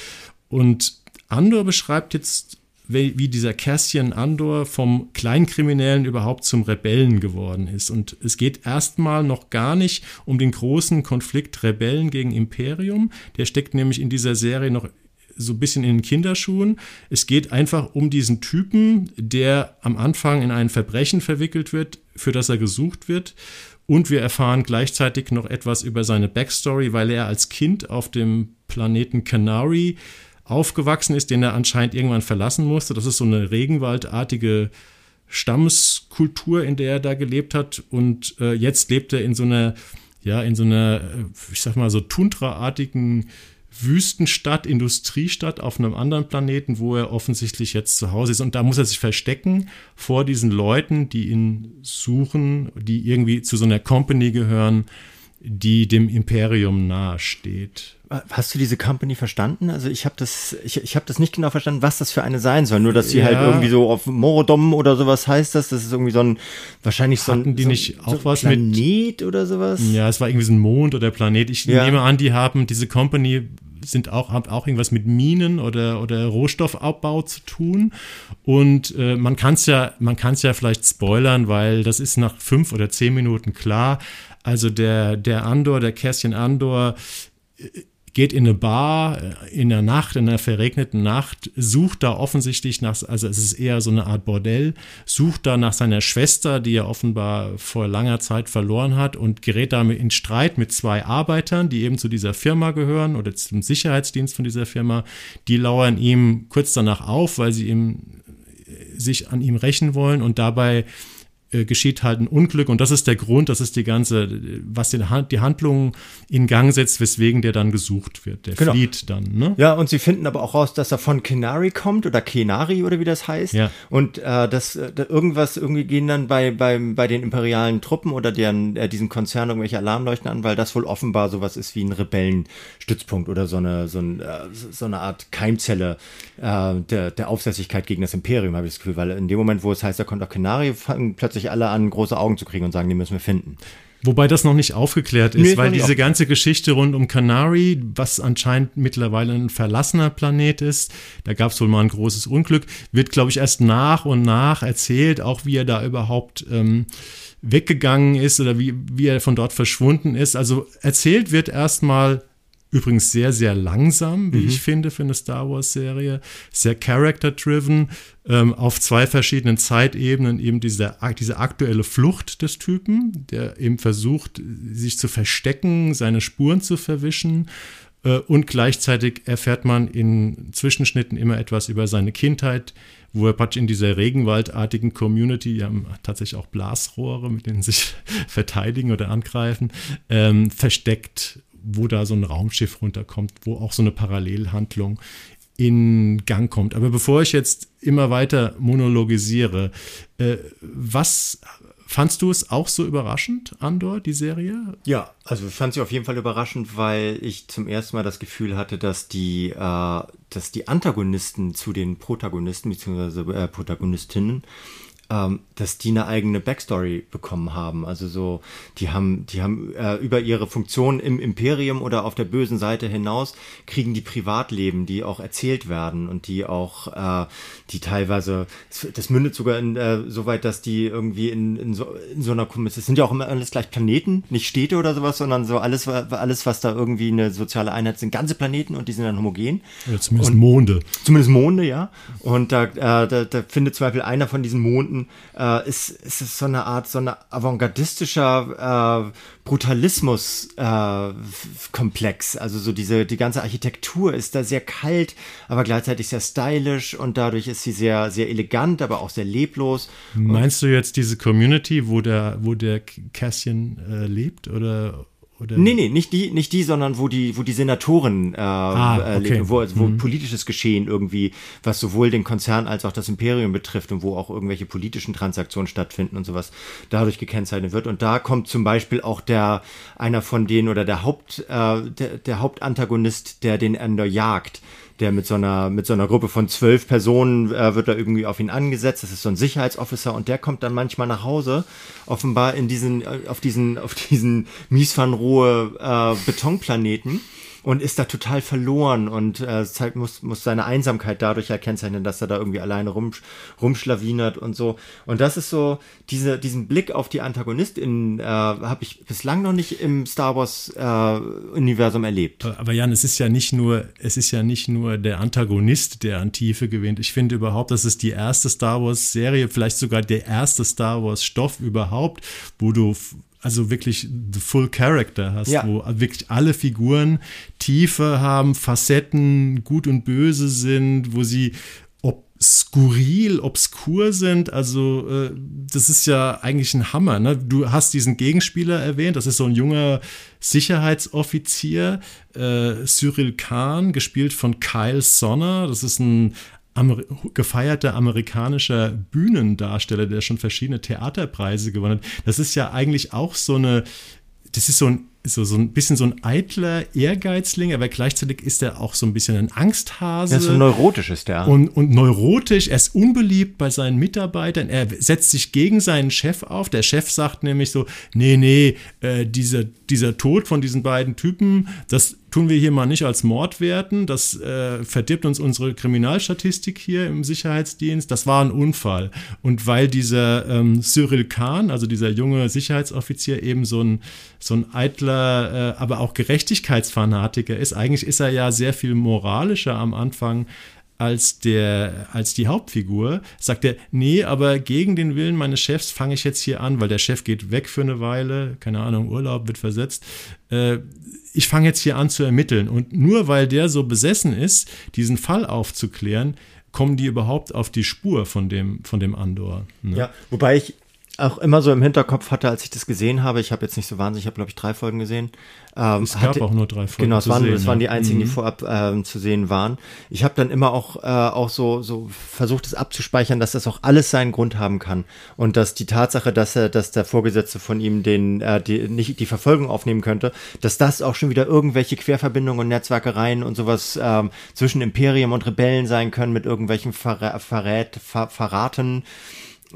Und Andor beschreibt jetzt, wie dieser Cassian Andor vom Kleinkriminellen überhaupt zum Rebellen geworden ist. Und es geht erstmal noch gar nicht um den großen Konflikt Rebellen gegen Imperium. Der steckt nämlich in dieser Serie noch so ein bisschen in den Kinderschuhen. Es geht einfach um diesen Typen, der am Anfang in ein Verbrechen verwickelt wird, für das er gesucht wird. Und wir erfahren gleichzeitig noch etwas über seine Backstory, weil er als Kind auf dem Planeten Canary aufgewachsen ist, den er anscheinend irgendwann verlassen musste. Das ist so eine regenwaldartige Stammeskultur, in der er da gelebt hat. Und äh, jetzt lebt er in so einer, ja, in so einer, äh, ich sag mal, so tundraartigen Wüstenstadt, Industriestadt auf einem anderen Planeten, wo er offensichtlich jetzt zu Hause ist. Und da muss er sich verstecken vor diesen Leuten, die ihn suchen, die irgendwie zu so einer Company gehören, die dem Imperium nahesteht. Hast du diese Company verstanden? Also ich habe das, ich, ich habe das nicht genau verstanden, was das für eine sein soll. Nur dass sie halt ja. halt irgendwie so auf Morodom oder sowas heißt das. Das ist irgendwie so ein wahrscheinlich so ein, die so, nicht auch so was Planet mit oder sowas? Ja, es war irgendwie so ein Mond oder Planet. Ich ja. nehme an, die haben diese Company sind auch, haben auch irgendwas mit Minen oder, oder Rohstoffabbau zu tun. Und äh, man kann es ja, man kann es ja vielleicht spoilern, weil das ist nach fünf oder zehn Minuten klar. Also der, der Andor, der Kästchen Andor, äh, geht in eine Bar äh, in der Nacht, in einer verregneten Nacht, sucht da offensichtlich nach, also es ist eher so eine Art Bordell, sucht da nach seiner Schwester, die er offenbar vor langer Zeit verloren hat und gerät damit in Streit mit zwei Arbeitern, die eben zu dieser Firma gehören oder zum Sicherheitsdienst von dieser Firma. Die lauern ihm kurz danach auf, weil sie ihm äh, sich an ihm rächen wollen und dabei geschieht halt ein Unglück und das ist der Grund, das ist die ganze, was die, die Handlung in Gang setzt, weswegen der dann gesucht wird. Der genau. flieht dann. Ne? Ja, und sie finden aber auch raus, dass er von Kenari kommt oder Kenari oder wie das heißt. Ja. Und äh, das äh, irgendwas irgendwie gehen dann bei, bei, bei den imperialen Truppen oder deren, äh, diesen Konzernen irgendwelche Alarmleuchten an, weil das wohl offenbar sowas ist wie ein Rebellenstützpunkt oder so eine, so, ein, äh, so eine Art Keimzelle äh, der, der Aufsässigkeit gegen das Imperium, habe ich das Gefühl, weil in dem Moment, wo es heißt, er kommt auf Kenari, fangen plötzlich plötzlich alle an, große Augen zu kriegen und sagen, die müssen wir finden. Wobei das noch nicht aufgeklärt ist, nee, weil diese ganze Geschichte rund um Canary, was anscheinend mittlerweile ein verlassener Planet ist, da gab es wohl mal ein großes Unglück, wird, glaube ich, erst nach und nach erzählt, auch wie er da überhaupt ähm, weggegangen ist oder wie, wie er von dort verschwunden ist. Also erzählt wird erstmal Übrigens sehr, sehr langsam, wie mhm. ich finde, für eine Star Wars-Serie. Sehr character-driven, ähm, auf zwei verschiedenen Zeitebenen eben diese, diese aktuelle Flucht des Typen, der eben versucht, sich zu verstecken, seine Spuren zu verwischen. Äh, und gleichzeitig erfährt man in Zwischenschnitten immer etwas über seine Kindheit, wo er praktisch in dieser regenwaldartigen Community, die haben tatsächlich auch Blasrohre, mit denen sich verteidigen oder angreifen, ähm, versteckt wo da so ein Raumschiff runterkommt, wo auch so eine Parallelhandlung in Gang kommt. Aber bevor ich jetzt immer weiter monologisiere, äh, was fandst du es auch so überraschend, Andor, die Serie? Ja, also ich fand sie auf jeden Fall überraschend, weil ich zum ersten Mal das Gefühl hatte, dass die, äh, dass die Antagonisten zu den Protagonisten bzw. Äh, Protagonistinnen ähm, dass die eine eigene Backstory bekommen haben. Also so, die haben, die haben äh, über ihre Funktion im Imperium oder auf der bösen Seite hinaus kriegen die Privatleben, die auch erzählt werden und die auch, äh, die teilweise, das mündet sogar in äh, so weit, dass die irgendwie in, in, so, in so einer, es sind ja auch immer alles gleich Planeten, nicht Städte oder sowas, sondern so alles, alles, was da irgendwie eine soziale Einheit sind, ganze Planeten und die sind dann homogen. Ja, zumindest und, Monde. Zumindest Monde, ja. Und da, äh, da, da findet zum Beispiel einer von diesen Monden Minuten äh, ist, ist es so eine Art, so eine avantgardistischer äh, Brutalismus-Komplex. Äh, also so diese, die ganze Architektur ist da sehr kalt, aber gleichzeitig sehr stylisch und dadurch ist sie sehr, sehr elegant, aber auch sehr leblos. Meinst du jetzt diese Community, wo der, wo der Cassian äh, lebt oder oder? Nee, nee, nicht die, nicht die, sondern wo die, wo die Senatoren äh, ah, okay. äh, wo, wo mhm. politisches Geschehen irgendwie, was sowohl den Konzern als auch das Imperium betrifft und wo auch irgendwelche politischen Transaktionen stattfinden und sowas, dadurch gekennzeichnet wird. Und da kommt zum Beispiel auch der, einer von denen oder der Haupt, äh, der, der Hauptantagonist, der den Ender jagt der mit so einer, mit so einer Gruppe von zwölf Personen äh, wird da irgendwie auf ihn angesetzt. Das ist so ein Sicherheitsofficer und der kommt dann manchmal nach Hause, offenbar in diesen, äh, auf diesen, auf diesen miesfernrohe äh, Betonplaneten und ist da total verloren und äh, zeigt, muss, muss seine Einsamkeit dadurch erkennzeichnen, dass er da irgendwie alleine rum, rumschlawinert und so. Und das ist so, diese, diesen Blick auf die AntagonistInnen äh, habe ich bislang noch nicht im Star Wars-Universum äh, erlebt. Aber Jan, es ist ja nicht nur, es ist ja nicht nur der Antagonist, der an Tiefe gewinnt. Ich finde überhaupt, das ist die erste Star Wars-Serie, vielleicht sogar der erste Star Wars-Stoff überhaupt, wo du also wirklich the full character hast, ja. wo wirklich alle Figuren Tiefe haben, Facetten, gut und böse sind, wo sie skurril, obskur sind. Also äh, das ist ja eigentlich ein Hammer. Ne? Du hast diesen Gegenspieler erwähnt, das ist so ein junger Sicherheitsoffizier, äh, Cyril Kahn, gespielt von Kyle Sonner. Das ist ein Amer gefeierter amerikanischer Bühnendarsteller, der schon verschiedene Theaterpreise gewonnen hat. Das ist ja eigentlich auch so eine, das ist so ein so, so ein bisschen so ein eitler Ehrgeizling, aber gleichzeitig ist er auch so ein bisschen ein Angsthase. Er ist so neurotisch ist der. Und, und neurotisch, er ist unbeliebt bei seinen Mitarbeitern, er setzt sich gegen seinen Chef auf. Der Chef sagt nämlich so, nee, nee, äh, dieser, dieser Tod von diesen beiden Typen, das tun wir hier mal nicht als Mord werten. Das äh, verdirbt uns unsere Kriminalstatistik hier im Sicherheitsdienst. Das war ein Unfall. Und weil dieser ähm, Cyril Kahn, also dieser junge Sicherheitsoffizier, eben so ein, so ein eitler, äh, aber auch Gerechtigkeitsfanatiker ist, eigentlich ist er ja sehr viel moralischer am Anfang als der als die Hauptfigur sagt er nee aber gegen den Willen meines Chefs fange ich jetzt hier an weil der Chef geht weg für eine Weile keine Ahnung Urlaub wird versetzt äh, ich fange jetzt hier an zu ermitteln und nur weil der so besessen ist diesen Fall aufzuklären kommen die überhaupt auf die Spur von dem von dem Andor ne? ja wobei ich auch immer so im Hinterkopf hatte, als ich das gesehen habe. Ich habe jetzt nicht so wahnsinnig, ich habe glaube ich drei Folgen gesehen. Ähm, es gab hatte, auch nur drei Folgen. Genau, es waren, sehen, es waren die einzigen, mhm. die vorab ähm, zu sehen waren. Ich habe dann immer auch äh, auch so so versucht, es abzuspeichern, dass das auch alles seinen Grund haben kann und dass die Tatsache, dass er, dass der Vorgesetzte von ihm den äh, die nicht die Verfolgung aufnehmen könnte, dass das auch schon wieder irgendwelche Querverbindungen und Netzwerkereien und sowas ähm, zwischen Imperium und Rebellen sein können mit irgendwelchen Verrät, Verrät Ver Verraten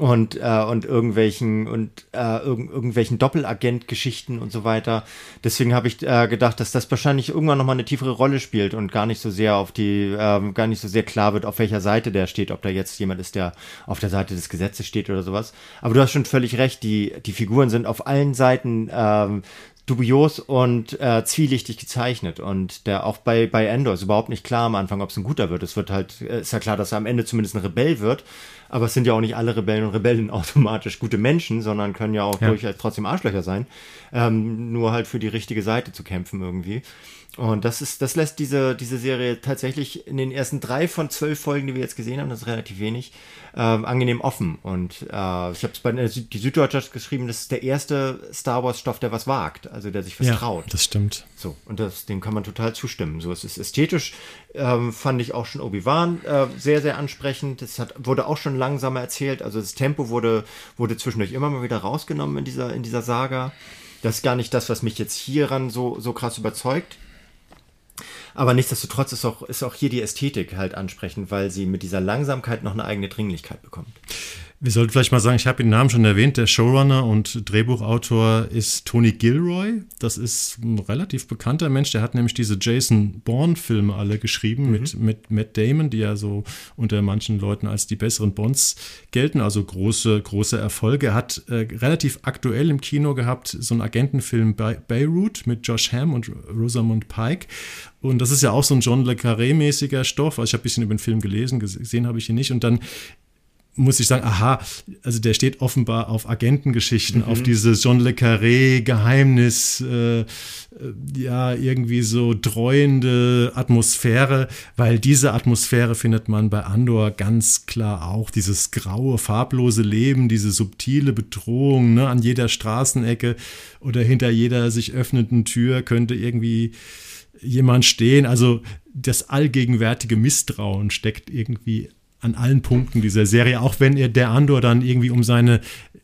und äh, und irgendwelchen und äh, irg irgendwelchen Doppelagent-Geschichten und so weiter. Deswegen habe ich äh, gedacht, dass das wahrscheinlich irgendwann noch mal eine tiefere Rolle spielt und gar nicht so sehr auf die äh, gar nicht so sehr klar wird, auf welcher Seite der steht, ob da jetzt jemand ist, der auf der Seite des Gesetzes steht oder sowas. Aber du hast schon völlig recht, die die Figuren sind auf allen Seiten ähm, dubios und äh, zwielichtig gezeichnet und der auch bei, bei Endor ist überhaupt nicht klar am Anfang, ob es ein guter wird. Es wird halt, äh, ist ja klar, dass er am Ende zumindest ein Rebell wird, aber es sind ja auch nicht alle Rebellen und Rebellen automatisch gute Menschen, sondern können ja auch ja. durchaus trotzdem Arschlöcher sein, ähm, nur halt für die richtige Seite zu kämpfen irgendwie. Und das ist, das lässt diese, diese Serie tatsächlich in den ersten drei von zwölf Folgen, die wir jetzt gesehen haben, das ist relativ wenig, ähm, angenehm offen. Und äh, ich habe es bei der Süd die Süddeutsche geschrieben, das ist der erste Star Wars Stoff, der was wagt, also der sich was ja. Das stimmt. So, und das, dem kann man total zustimmen. So, es ist ästhetisch, ähm, fand ich auch schon Obi-Wan äh, sehr, sehr ansprechend. Es hat, wurde auch schon langsamer erzählt. Also das Tempo wurde, wurde zwischendurch immer mal wieder rausgenommen in dieser, in dieser Saga. Das ist gar nicht das, was mich jetzt hieran so, so krass überzeugt. Aber nichtsdestotrotz ist auch, ist auch hier die Ästhetik halt ansprechend, weil sie mit dieser Langsamkeit noch eine eigene Dringlichkeit bekommt. Wir sollten vielleicht mal sagen, ich habe den Namen schon erwähnt, der Showrunner und Drehbuchautor ist Tony Gilroy. Das ist ein relativ bekannter Mensch, der hat nämlich diese Jason Bourne-Filme alle geschrieben mhm. mit, mit Matt Damon, die ja so unter manchen Leuten als die besseren Bonds gelten, also große, große Erfolge. Er hat äh, relativ aktuell im Kino gehabt so einen Agentenfilm Be Beirut mit Josh Hamm und Rosamund Pike. Und das ist ja auch so ein John Le Carré-mäßiger Stoff. Also ich habe ein bisschen über den Film gelesen, gesehen habe ich ihn nicht. Und dann muss ich sagen, aha, also der steht offenbar auf Agentengeschichten, mhm. auf dieses John Le Carré Geheimnis, äh, äh, ja, irgendwie so dreuende Atmosphäre, weil diese Atmosphäre findet man bei Andor ganz klar auch, dieses graue, farblose Leben, diese subtile Bedrohung, ne, an jeder Straßenecke oder hinter jeder sich öffnenden Tür könnte irgendwie jemand stehen, also das allgegenwärtige Misstrauen steckt irgendwie an allen Punkten dieser Serie, auch wenn er der Andor dann irgendwie um seine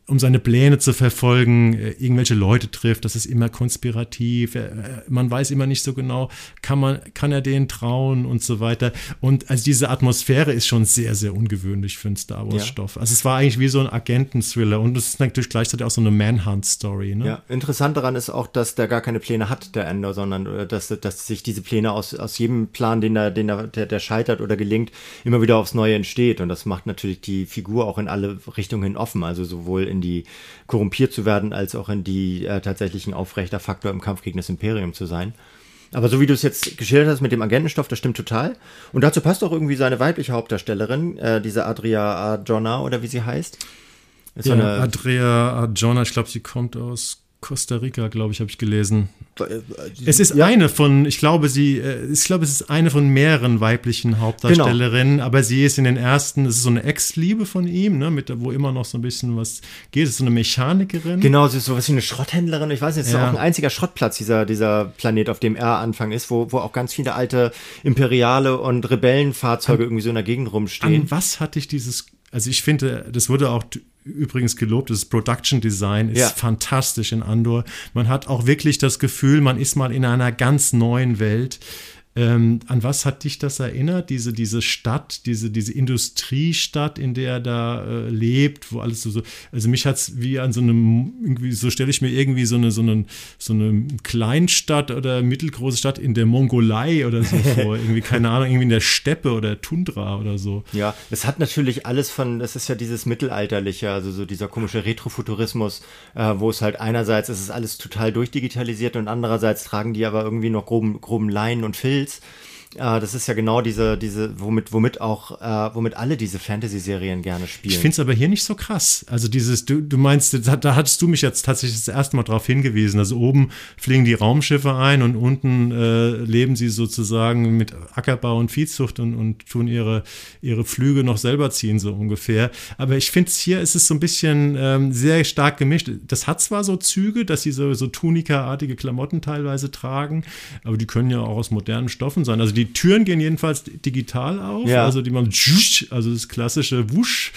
um seine Pläne zu verfolgen, äh, irgendwelche Leute trifft, das ist immer konspirativ, äh, man weiß immer nicht so genau, kann man, kann er denen trauen und so weiter. Und also diese Atmosphäre ist schon sehr, sehr ungewöhnlich für einen Star Wars-Stoff. Ja. Also es war eigentlich wie so ein Agenten-Thriller und es ist natürlich gleichzeitig auch so eine Manhunt-Story. Ne? Ja, interessant daran ist auch, dass der gar keine Pläne hat, der Ender, sondern äh, dass, dass sich diese Pläne aus, aus jedem Plan, den er, den er, der, der scheitert oder gelingt, immer wieder aufs Neue entsteht. Und das macht natürlich die Figur auch in alle Richtungen offen, also sowohl in in die korrumpiert zu werden, als auch in die äh, tatsächlich ein aufrechter Faktor im Kampf gegen das Imperium zu sein. Aber so wie du es jetzt geschildert hast mit dem Agentenstoff, das stimmt total. Und dazu passt auch irgendwie seine weibliche Hauptdarstellerin, äh, diese Adria Arjona oder wie sie heißt. Ist ja, so eine, Adria Arjona, ich glaube, sie kommt aus Costa Rica, glaube ich, habe ich gelesen. Äh, es ist ja. eine von, ich glaube, sie, äh, ich glaube, es ist eine von mehreren weiblichen Hauptdarstellerinnen, genau. aber sie ist in den ersten, es ist so eine Ex-Liebe von ihm, ne, mit, wo immer noch so ein bisschen was geht. Es ist so eine Mechanikerin. Genau, sie ist so was wie eine Schrotthändlerin. Ich weiß nicht, es ja. ist auch ein einziger Schrottplatz, dieser, dieser Planet, auf dem er Anfang ist, wo, wo auch ganz viele alte imperiale und Rebellenfahrzeuge an, irgendwie so in der Gegend rumstehen. An was hatte ich dieses also ich finde, das wurde auch übrigens gelobt, das Production Design ist ja. fantastisch in Andor. Man hat auch wirklich das Gefühl, man ist mal in einer ganz neuen Welt. Ähm, an was hat dich das erinnert? Diese, diese Stadt, diese, diese Industriestadt, in der er da äh, lebt, wo alles so, so also mich hat es wie an so einem, irgendwie, so stelle ich mir irgendwie so eine, so eine, so eine Kleinstadt oder mittelgroße Stadt in der Mongolei oder so vor. irgendwie, keine Ahnung, irgendwie in der Steppe oder Tundra oder so. Ja, es hat natürlich alles von, das ist ja dieses Mittelalterliche, also so dieser komische Retrofuturismus, äh, wo es halt einerseits ist es alles total durchdigitalisiert und andererseits tragen die aber irgendwie noch groben, groben Leinen und Filz willst, Äh, das ist ja genau diese, diese, womit, womit auch, äh, womit alle diese Fantasy-Serien gerne spielen. Ich finde es aber hier nicht so krass. Also dieses, du, du meinst, da, da hattest du mich jetzt tatsächlich das erste Mal darauf hingewiesen. Also oben fliegen die Raumschiffe ein und unten äh, leben sie sozusagen mit Ackerbau und Viehzucht und, und tun ihre, ihre Flüge noch selber ziehen, so ungefähr. Aber ich finde hier ist es so ein bisschen ähm, sehr stark gemischt. Das hat zwar so Züge, dass sie so, so Tunika-artige Klamotten teilweise tragen, aber die können ja auch aus modernen Stoffen sein. Also die Türen gehen jedenfalls digital auf, ja. also die machen also das klassische Wusch.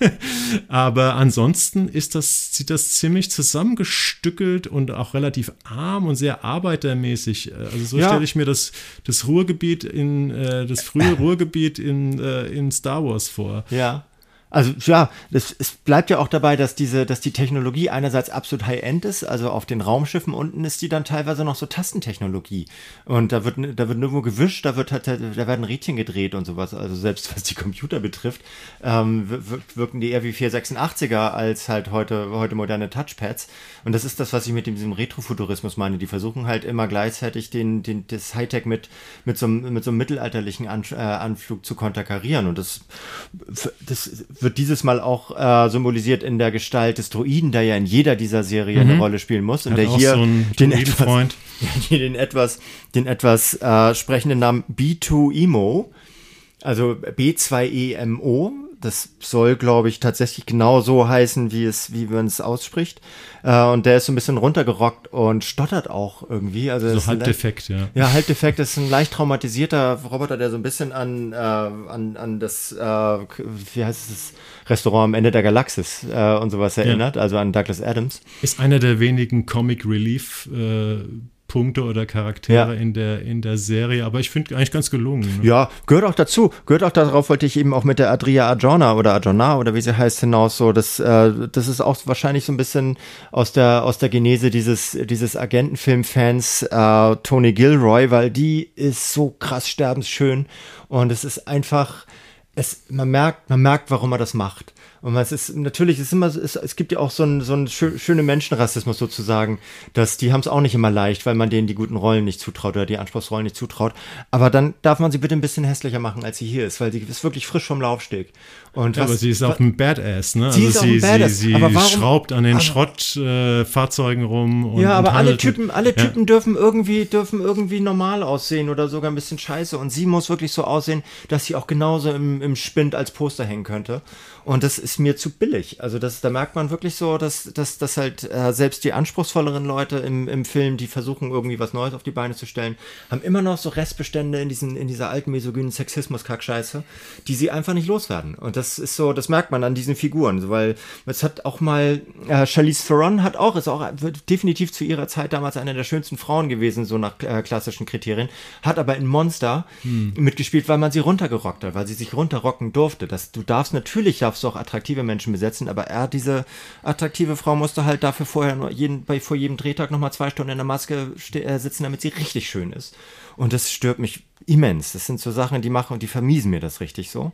Aber ansonsten ist das, sieht das ziemlich zusammengestückelt und auch relativ arm und sehr arbeitermäßig. Also so ja. stelle ich mir das, das Ruhrgebiet in, äh, das frühe Ruhrgebiet in, äh, in Star Wars vor. Ja. Also ja, das, es bleibt ja auch dabei, dass diese, dass die Technologie einerseits absolut High-End ist, also auf den Raumschiffen unten ist die dann teilweise noch so Tastentechnologie. Und da wird, da wird nirgendwo gewischt, da wird halt, da werden Rädchen gedreht und sowas. Also selbst was die Computer betrifft, ähm, wirken die eher wie 486er als halt heute, heute moderne Touchpads. Und das ist das, was ich mit diesem Retrofuturismus meine. Die versuchen halt immer gleichzeitig den, den, das Hightech mit, mit so einem, mit so einem mittelalterlichen äh, Anflug zu konterkarieren. Und das, das wird dieses Mal auch äh, symbolisiert in der Gestalt des Droiden, der ja in jeder dieser Serie mhm. eine Rolle spielen muss. Und Hat der hier so den, etwas, den etwas, den etwas äh, sprechenden Namen B2EMO, also B2EMO, das soll, glaube ich, tatsächlich genau so heißen, wie es, wie man es ausspricht. Äh, und der ist so ein bisschen runtergerockt und stottert auch irgendwie. Also so halb defekt, ja. Ja, halb defekt ist ein leicht traumatisierter Roboter, der so ein bisschen an, äh, an, an das, äh, wie heißt es, Restaurant am Ende der Galaxis äh, und sowas erinnert, ja. also an Douglas Adams. Ist einer der wenigen Comic Relief äh, Punkte oder Charaktere ja. in, der, in der Serie, aber ich finde eigentlich ganz gelungen. Ne? Ja, gehört auch dazu. Gehört auch darauf, wollte ich eben auch mit der Adria Arjona oder Arjona oder wie sie heißt hinaus so, das, äh, das ist auch wahrscheinlich so ein bisschen aus der, aus der Genese dieses, dieses Agentenfilm-Fans äh, Tony Gilroy, weil die ist so krass sterbensschön und es ist einfach, es, man merkt, man merkt, warum er das macht. Und es ist natürlich, es ist immer, es, es gibt ja auch so einen so einen schö schönen Menschenrassismus sozusagen, dass die haben es auch nicht immer leicht, weil man denen die guten Rollen nicht zutraut oder die Anspruchsrollen nicht zutraut. Aber dann darf man sie bitte ein bisschen hässlicher machen, als sie hier ist, weil sie ist wirklich frisch vom Laufsteg. Und ja, was, aber sie ist auch ein Badass, ne? Sie also ist sie, auch ein Badass. Sie, sie warum, schraubt an den Schrottfahrzeugen äh, rum. Und, ja, aber und alle Typen, alle Typen ja. dürfen irgendwie, dürfen irgendwie normal aussehen oder sogar ein bisschen scheiße. Und sie muss wirklich so aussehen, dass sie auch genauso im, im Spind als Poster hängen könnte. Und das ist mir zu billig. Also das, da merkt man wirklich so, dass, dass, dass halt äh, selbst die anspruchsvolleren Leute im, im Film, die versuchen irgendwie was Neues auf die Beine zu stellen, haben immer noch so Restbestände in, diesen, in dieser alten misogynen Sexismus-Kackscheiße, die sie einfach nicht loswerden. Und das ist so, das merkt man an diesen Figuren, weil es hat auch mal, äh, Charlize Theron hat auch, ist auch definitiv zu ihrer Zeit damals eine der schönsten Frauen gewesen, so nach äh, klassischen Kriterien, hat aber in Monster hm. mitgespielt, weil man sie runtergerockt hat, weil sie sich runterrocken durfte. Das, du darfst natürlich darfst du auch attraktive Menschen besetzen, aber er, diese attraktive Frau musste halt dafür vorher nur jeden, bei, vor jedem Drehtag nochmal zwei Stunden in der Maske äh, sitzen, damit sie richtig schön ist. Und das stört mich immens. Das sind so Sachen, die machen und die vermiesen mir das richtig so.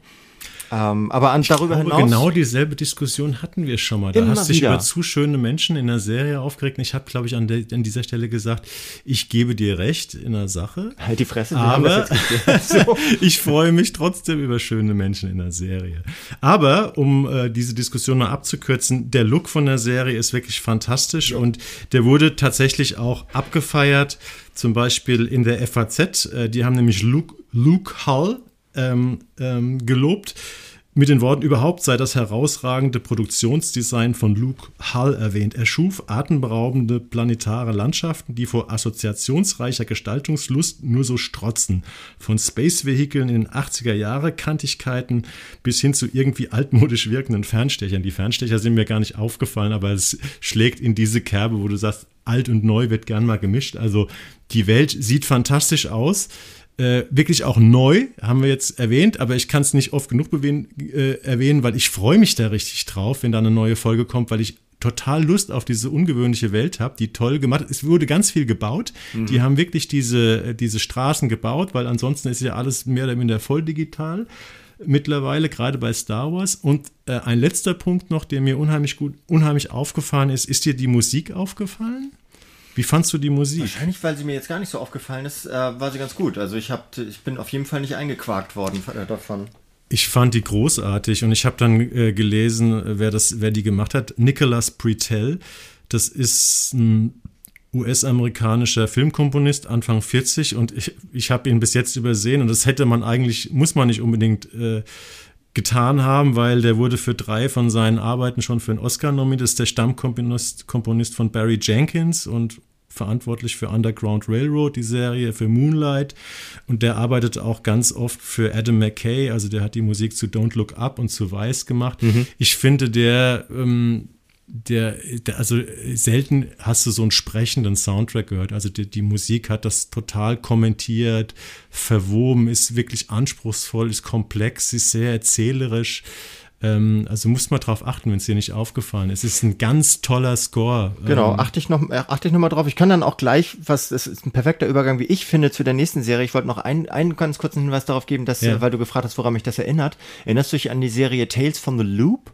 Ähm, aber an, darüber glaube, hinaus. Genau dieselbe Diskussion hatten wir schon mal. Da hast du dich über zu schöne Menschen in der Serie aufgeregt. Ich habe, glaube ich, an, de, an, dieser Stelle gesagt, ich gebe dir recht in der Sache. Halt die Fresse. Aber so. ich freue mich trotzdem über schöne Menschen in der Serie. Aber um äh, diese Diskussion mal abzukürzen, der Look von der Serie ist wirklich fantastisch ja. und der wurde tatsächlich auch abgefeiert. Zum Beispiel in der FAZ. Äh, die haben nämlich Luke, Luke Hull ähm, ähm, gelobt mit den Worten, überhaupt sei das herausragende Produktionsdesign von Luke Hull erwähnt. Er schuf atemberaubende planetare Landschaften, die vor assoziationsreicher Gestaltungslust nur so strotzen. Von Space-Vehikeln in den 80er Jahre Kantigkeiten bis hin zu irgendwie altmodisch wirkenden Fernstechern. Die Fernstecher sind mir gar nicht aufgefallen, aber es schlägt in diese Kerbe, wo du sagst, alt und neu wird gern mal gemischt. Also die Welt sieht fantastisch aus äh, wirklich auch neu, haben wir jetzt erwähnt, aber ich kann es nicht oft genug äh, erwähnen, weil ich freue mich da richtig drauf, wenn da eine neue Folge kommt, weil ich total Lust auf diese ungewöhnliche Welt habe, die toll gemacht ist. Es wurde ganz viel gebaut. Mhm. Die haben wirklich diese, äh, diese Straßen gebaut, weil ansonsten ist ja alles mehr oder minder voll digital mittlerweile, gerade bei Star Wars. Und äh, ein letzter Punkt noch, der mir unheimlich gut, unheimlich aufgefallen ist, ist dir die Musik aufgefallen? Wie fandst du die Musik? Wahrscheinlich, weil sie mir jetzt gar nicht so aufgefallen ist, äh, war sie ganz gut. Also ich, hab, ich bin auf jeden Fall nicht eingequakt worden äh, davon. Ich fand die großartig und ich habe dann äh, gelesen, wer, das, wer die gemacht hat. Nicholas Pretel. Das ist ein US-amerikanischer Filmkomponist, Anfang 40 und ich, ich habe ihn bis jetzt übersehen und das hätte man eigentlich, muss man nicht unbedingt äh, getan haben, weil der wurde für drei von seinen Arbeiten schon für einen Oscar nominiert. Das ist der Stammkomponist Komponist von Barry Jenkins und verantwortlich für Underground Railroad, die Serie, für Moonlight. Und der arbeitet auch ganz oft für Adam McKay, also der hat die Musik zu Don't Look Up und zu Vice gemacht. Mhm. Ich finde, der, ähm, der, der, also selten hast du so einen sprechenden Soundtrack gehört. Also die, die Musik hat das total kommentiert, verwoben, ist wirklich anspruchsvoll, ist komplex, ist sehr erzählerisch. Ähm, also musst mal drauf achten, wenn es dir nicht aufgefallen ist. Es ist ein ganz toller Score. Genau, Ähm, achte ich noch, äh, achte ich noch mal drauf. Ich kann dann auch gleich, was, das ist ein perfekter Übergang, wie ich finde, zu der nächsten Serie. Ich wollte noch einen, einen ganz kurzen Hinweis darauf geben, dass, Ja. äh, weil du gefragt hast, woran mich das erinnert. Erinnerst du dich an die Serie Tales from the Loop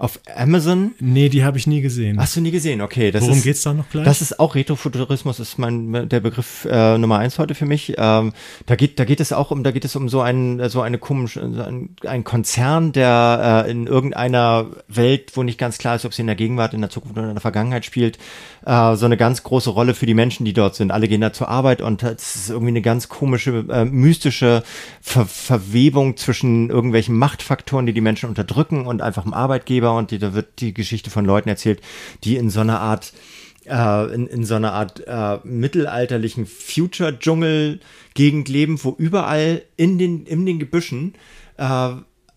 auf Amazon? nee, die habe ich nie gesehen. Hast du nie gesehen? Okay, das Worum ist, geht's da noch gleich? Das ist auch Retrofuturismus, ist mein der Begriff äh, Nummer eins heute für mich. Ähm, da geht da geht es auch um da geht es um so ein so eine komische ein, ein Konzern, der äh, in irgendeiner Welt, wo nicht ganz klar ist, ob sie in der Gegenwart, in der Zukunft oder in der Vergangenheit spielt, äh, so eine ganz große Rolle für die Menschen, die dort sind. Alle gehen da zur Arbeit und es ist irgendwie eine ganz komische äh, mystische Ver Verwebung zwischen irgendwelchen Machtfaktoren, die die Menschen unterdrücken und einfach dem Arbeitgeber und die, da wird die Geschichte von Leuten erzählt, die in so einer Art äh, in, in so einer Art äh, mittelalterlichen Future-Dschungel-Gegend leben, wo überall in den, in den Gebüschen äh,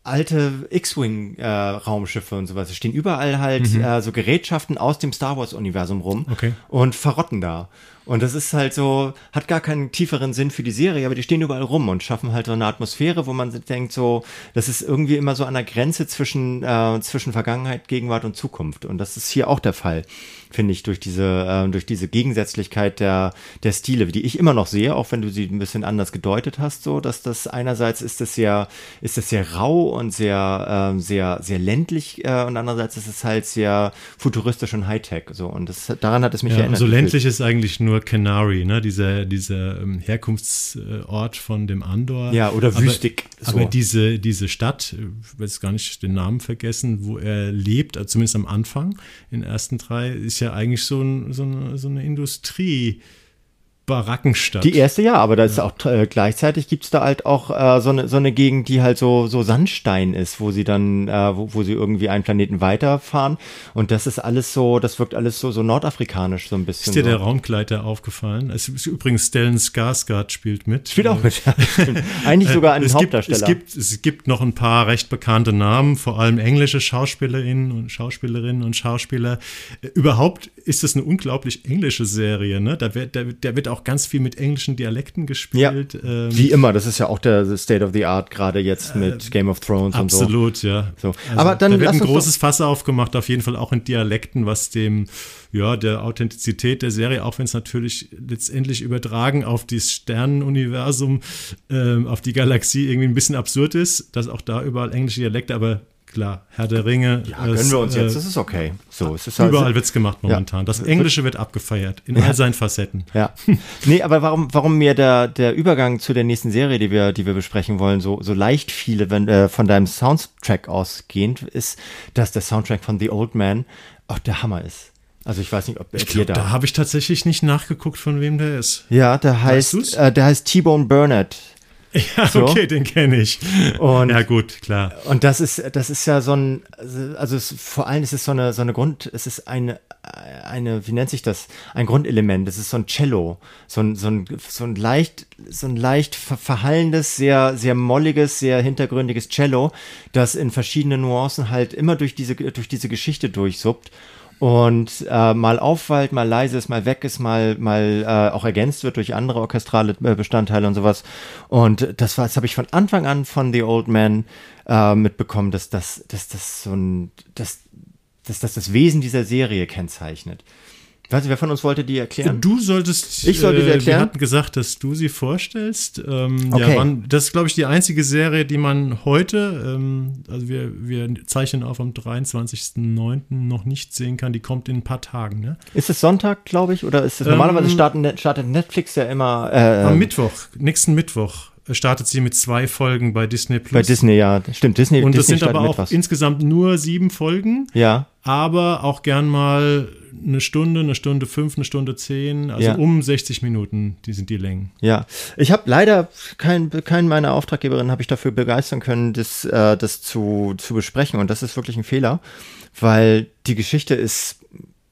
alte X-Wing-Raumschiffe und sowas stehen. Überall halt äh, so Gerätschaften aus dem Star Wars-Universum rum Okay. und verrotten da. Und das ist halt so, hat gar keinen tieferen Sinn für die Serie, aber die stehen überall rum und schaffen halt so eine Atmosphäre, wo man denkt, so, das ist irgendwie immer so an der Grenze zwischen, äh, zwischen Vergangenheit, Gegenwart und Zukunft. Und das ist hier auch der Fall, finde ich, durch diese, äh, durch diese Gegensätzlichkeit der, der Stile, die ich immer noch sehe, auch wenn du sie ein bisschen anders gedeutet hast, so, dass das einerseits ist es sehr, ist es sehr rau und sehr, ähm, sehr, sehr ländlich, äh, und andererseits ist es halt sehr futuristisch und Hightech, so. Und das, daran hat es mich ja, erinnert. so ländlich ist eigentlich nur Canary, ne? dieser, dieser ähm, Herkunftsort von dem Andor. Ja, oder aber, Wüstig, so. Aber diese, diese Stadt, ich weiß gar nicht den Namen vergessen, wo er lebt, also zumindest am Anfang, in den ersten drei, ist ja eigentlich so, ein, so eine, so eine Industrie. Barackenstadt. Die erste ja, aber da ist auch äh, gleichzeitig gibt's da halt auch äh, so, eine, so eine Gegend, die halt so, so Sandstein ist, wo sie dann, äh, wo, wo sie irgendwie einen Planeten weiterfahren. Und das ist alles so, das wirkt alles so, so nordafrikanisch so ein bisschen. ist dir so. der Raumgleiter aufgefallen? Es ist übrigens Stellan Skarsgård spielt mit. Spielt auch mit. ja, stimmt. Eigentlich sogar ein Äh, es gibt, Hauptdarsteller. es, gibt, es gibt noch ein paar recht bekannte Namen, vor allem englische Schauspielerinnen und Schauspielerinnen und Schauspieler. Äh, Überhaupt ist es eine unglaublich englische Serie. Ne? Da, wird, da, da wird auch ganz viel mit englischen Dialekten gespielt. ähm, Wie immer, das ist ja auch der State of the Art, gerade jetzt mit Game of Thrones und so. Äh, Absolut, ja. So. Aber dann da wird ein großes Fass aufgemacht, auf jeden Fall auch in Dialekten, was dem, ja, der Authentizität der Serie, auch wenn es natürlich letztendlich übertragen auf das Sternenuniversum, ähm, auf die Galaxie irgendwie ein bisschen absurd ist, dass auch da überall englische Dialekte, aber klar, Herr der Ringe. Ja, gönnen wir uns äh, jetzt, das ist okay. So, es ist halt, Überall wird's gemacht momentan. Das Englische wird abgefeiert, in all seinen Facetten. Ja. Nee, aber warum, warum mir der, der Übergang zu der nächsten Serie, die wir, die wir besprechen wollen, so, so leicht fiele, wenn, äh, von deinem Soundtrack ausgehend, ist, dass der Soundtrack von The Old Man auch der Hammer ist. Also ich weiß nicht, ob Ich glaub, da. da habe ich tatsächlich nicht nachgeguckt, von wem der ist. ja, der Weißt du's? heißt, äh, der heißt T-Bone Burnett. Ja, So. okay, den kenne ich. Und- ja, gut, klar. Und das ist, das ist ja so ein, also es, vor allem ist es so eine, so eine Grund, es ist eine, eine, wie nennt sich das? Ein Grundelement. Es ist so ein Cello, so ein, so ein, so ein leicht, so ein leicht ver verhallendes, sehr, sehr molliges, sehr hintergründiges Cello, das in verschiedenen Nuancen halt immer durch diese, durch diese Geschichte durchsuppt und äh, mal aufwallt, mal leise ist, mal weg ist, mal mal äh, auch ergänzt wird durch andere orchestrale äh, Bestandteile und sowas. Und das war, das habe ich von Anfang an von The Old Man äh, mitbekommen, dass das, dass das so ein, dass, dass das das Wesen dieser Serie kennzeichnet. Weißt du, wer von uns wollte die erklären? Du solltest. Ich sollte sie äh, erklären? Wir hatten gesagt, dass du sie vorstellst. Ähm, Okay. ja, wann, das ist, glaube ich, die einzige Serie, die man heute, ähm, also wir, wir zeichnen auf am 23.09. noch nicht sehen kann. Die kommt in ein paar Tagen. Ne? Ist es Sonntag, glaube ich, oder ist es Ähm, normalerweise starten, startet Netflix ja immer äh, Am Mittwoch, nächsten Mittwoch, äh, startet sie mit zwei Folgen bei Disney Plus. bei Disney, ja, stimmt, Disney, Und das Disney sind aber auch insgesamt nur sieben Folgen. Ja, aber auch gern mal eine Stunde, eine Stunde fünf, eine Stunde zehn, also Ja. um 60 Minuten, die sind die Längen. Ja, ich habe leider keinen keinen meiner Auftraggeberinnen habe ich dafür begeistern können, das, äh, das zu, zu besprechen und das ist wirklich ein Fehler, weil die Geschichte ist,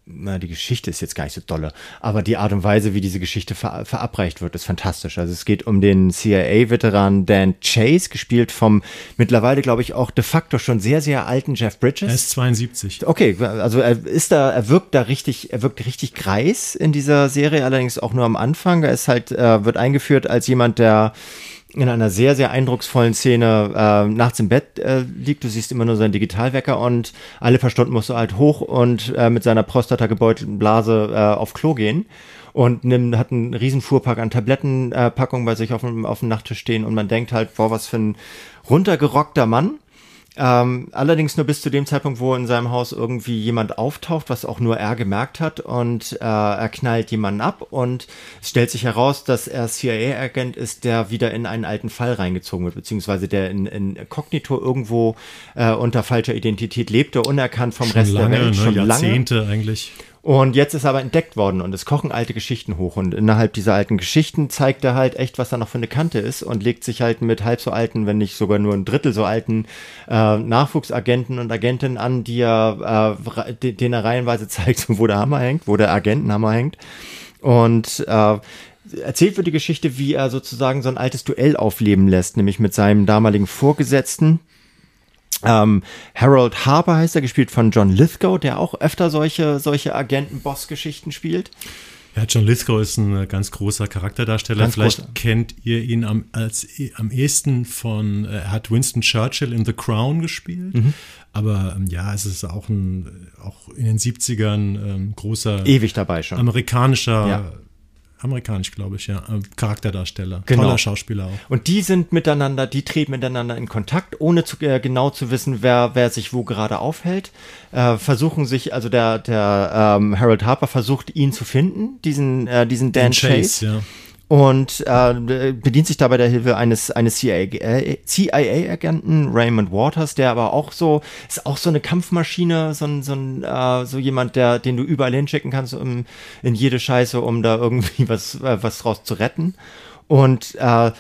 na, die Geschichte ist jetzt gar nicht so dolle, aber die Art und Weise, wie diese Geschichte ver verabreicht wird, ist fantastisch. Also es geht um den CIA-Veteran Dan Chase, gespielt vom mittlerweile, glaube ich, auch de facto schon sehr, sehr alten Jeff Bridges. Er ist 72. Okay, also er ist da, er wirkt da richtig, er wirkt richtig greis in dieser Serie, allerdings auch nur am Anfang. Er ist halt, äh, wird eingeführt als jemand, der in einer sehr, sehr eindrucksvollen Szene äh, nachts im Bett äh, liegt. Du siehst immer nur seinen Digitalwecker und alle paar Stunden musst du halt hoch und äh, mit seiner Prostata gebeutelten Blase äh, auf Klo gehen und nimmt, hat einen riesen Fuhrpark an Tablettenpackungen bei sich auf dem, auf dem Nachttisch stehen und man denkt halt, boah, was für ein runtergerockter Mann. Ähm, allerdings nur bis zu dem Zeitpunkt, wo in seinem Haus irgendwie jemand auftaucht, was auch nur er gemerkt hat und äh, er knallt jemanden ab und es stellt sich heraus, dass er CIA-Agent ist, der wieder in einen alten Fall reingezogen wird, beziehungsweise der in, in Cognito irgendwo äh, unter falscher Identität lebte, unerkannt vom Schon Rest lange, der Welt. ne? Schon Jahrzehnte lange. eigentlich. Und jetzt ist er aber entdeckt worden und es kochen alte Geschichten hoch. Und innerhalb dieser alten Geschichten zeigt er halt echt, was da noch für eine Kante ist und legt sich halt mit halb so alten, wenn nicht sogar nur ein Drittel so alten äh, Nachwuchsagenten und Agentinnen an, die er, äh, de- denen er reihenweise zeigt, wo der Hammer hängt, wo der Agentenhammer hängt. Und äh, erzählt wird die Geschichte, wie er sozusagen so ein altes Duell aufleben lässt, nämlich mit seinem damaligen Vorgesetzten, ähm, Harold Harper heißt er, gespielt von John Lithgow, der auch öfter solche, solche Agenten-Boss-Geschichten spielt. Ja, John Lithgow ist ein äh, ganz großer Charakterdarsteller. Ganz Vielleicht großer. kennt ihr ihn am, als, am ehesten von, äh, er hat Winston Churchill in The Crown gespielt. Mhm. Aber ähm, ja, es ist auch ein, auch in den 70ern ähm, großer Ewig dabei schon. amerikanischer, Ja. Amerikanisch glaube ich, ja, äh, Charakterdarsteller. Genau. Toller Schauspieler auch. Und die sind miteinander, die treten miteinander in Kontakt, ohne zu, äh, genau zu wissen, wer, wer sich wo gerade aufhält. Äh, versuchen sich, also der, der ähm, Harold Harper versucht, ihn zu finden, diesen, äh, diesen Dan Chase. ja. Und äh, bedient sich dabei der Hilfe eines eines CIA CIA-Agenten Raymond Waters, der aber auch so ist auch so eine Kampfmaschine, so ein so ein äh, so jemand, der den du überall hinschicken kannst um, in jede Scheiße, um da irgendwie was äh, was draus zu retten. Und äh,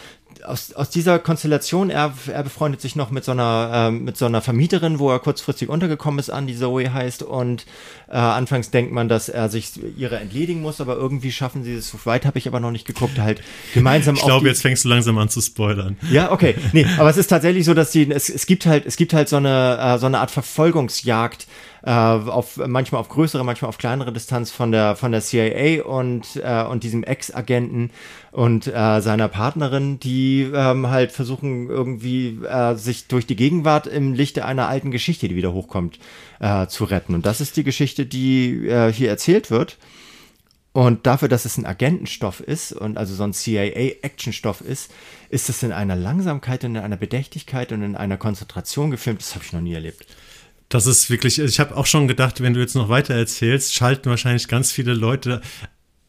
aus, aus dieser Konstellation, er, er befreundet sich noch mit so einer äh, mit so einer Vermieterin, wo er kurzfristig untergekommen ist, an die Zoe heißt und äh, anfangs denkt man, dass er sich ihrer entledigen muss, aber irgendwie schaffen sie es. So weit habe ich aber noch nicht geguckt, halt gemeinsam Ich glaube, jetzt fängst du langsam an zu spoilern. ja, okay. Nee, aber es ist tatsächlich so, dass die, es, es gibt halt, es gibt halt so eine, äh, so eine Art Verfolgungsjagd, äh, auf, manchmal auf größere, manchmal auf kleinere Distanz von der, von der CIA und, äh, und diesem Ex-Agenten und äh, seiner Partnerin, die ähm, halt versuchen irgendwie äh, sich durch die Gegenwart im Lichte einer alten Geschichte, die wieder hochkommt, äh, zu retten. Und das ist die Geschichte, die äh, hier erzählt wird. Und dafür, dass es ein Agentenstoff ist und also so ein CIA-Actionstoff ist, ist es in einer Langsamkeit und in einer Bedächtigkeit und in einer Konzentration gefilmt. Das habe ich noch nie erlebt. Das ist wirklich, ich habe auch schon gedacht, wenn du jetzt noch weiter erzählst, schalten wahrscheinlich ganz viele Leute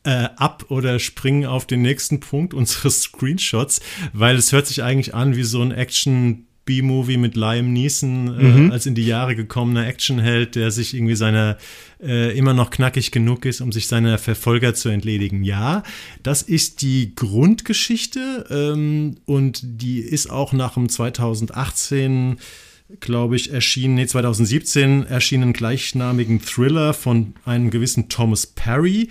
äh, ab oder springen auf den nächsten Punkt unseres Screenshots, weil es hört sich eigentlich an wie so ein Action B-Movie mit Liam Neeson äh, Mhm. als in die Jahre gekommener Actionheld, der sich irgendwie seiner äh, immer noch knackig genug ist, um sich seiner Verfolger zu entledigen. Ja, das ist die Grundgeschichte ähm, und die ist auch nach dem 2018 glaube ich, erschienen, nee, 2017 erschienen gleichnamigen Thriller von einem gewissen Thomas Perry.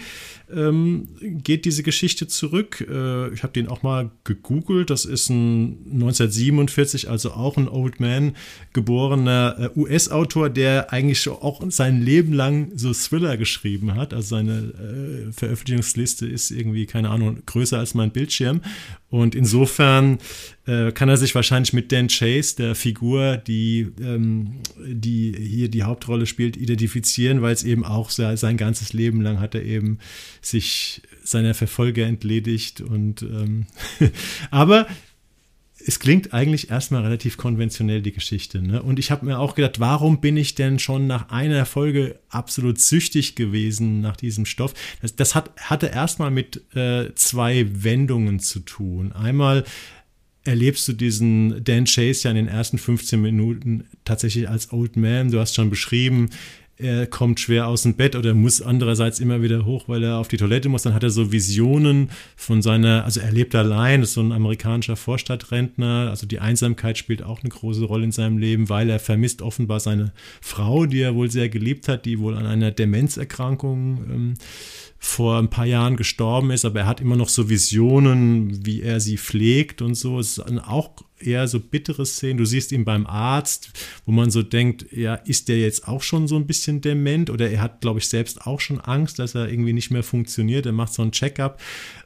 Ähm, geht diese Geschichte zurück. Äh, ich habe den auch mal gegoogelt. Das ist ein 1947, also auch ein Old Man geborener äh, US-Autor, der eigentlich auch sein Leben lang so Thriller geschrieben hat. Also seine äh, Veröffentlichungsliste ist irgendwie, keine Ahnung, größer als mein Bildschirm. Und insofern äh, kann er sich wahrscheinlich mit Dan Chase, der Figur, die, ähm, die hier die Hauptrolle spielt, identifizieren, weil es eben auch sein, sein ganzes Leben lang hat er eben sich seiner Verfolger entledigt. Und ähm, aber es klingt eigentlich erstmal relativ konventionell, die Geschichte. Ne? Und ich habe mir auch gedacht, warum bin ich denn schon nach einer Folge absolut süchtig gewesen nach diesem Stoff? Das, das hat, hatte erstmal mit äh, zwei Wendungen zu tun. Einmal erlebst du diesen Dan Chase ja in den ersten 15 Minuten tatsächlich als Old Man. Du hast schon beschrieben, er kommt schwer aus dem Bett oder muss andererseits immer wieder hoch, weil er auf die Toilette muss. Dann hat er so Visionen von seiner, also er lebt allein, ist so ein amerikanischer Vorstadtrentner. Also die Einsamkeit spielt auch eine große Rolle in seinem Leben, weil er vermisst offenbar seine Frau, die er wohl sehr geliebt hat, die wohl an einer Demenzerkrankung ähm, vor ein paar Jahren gestorben ist, aber er hat immer noch so Visionen, wie er sie pflegt und so. Es ist auch eher so bittere Szenen. Du siehst ihn beim Arzt, wo man so denkt, ja, ist der jetzt auch schon so ein bisschen dement oder er hat, glaube ich, selbst auch schon Angst, dass er irgendwie nicht mehr funktioniert. Er macht so ein Check-up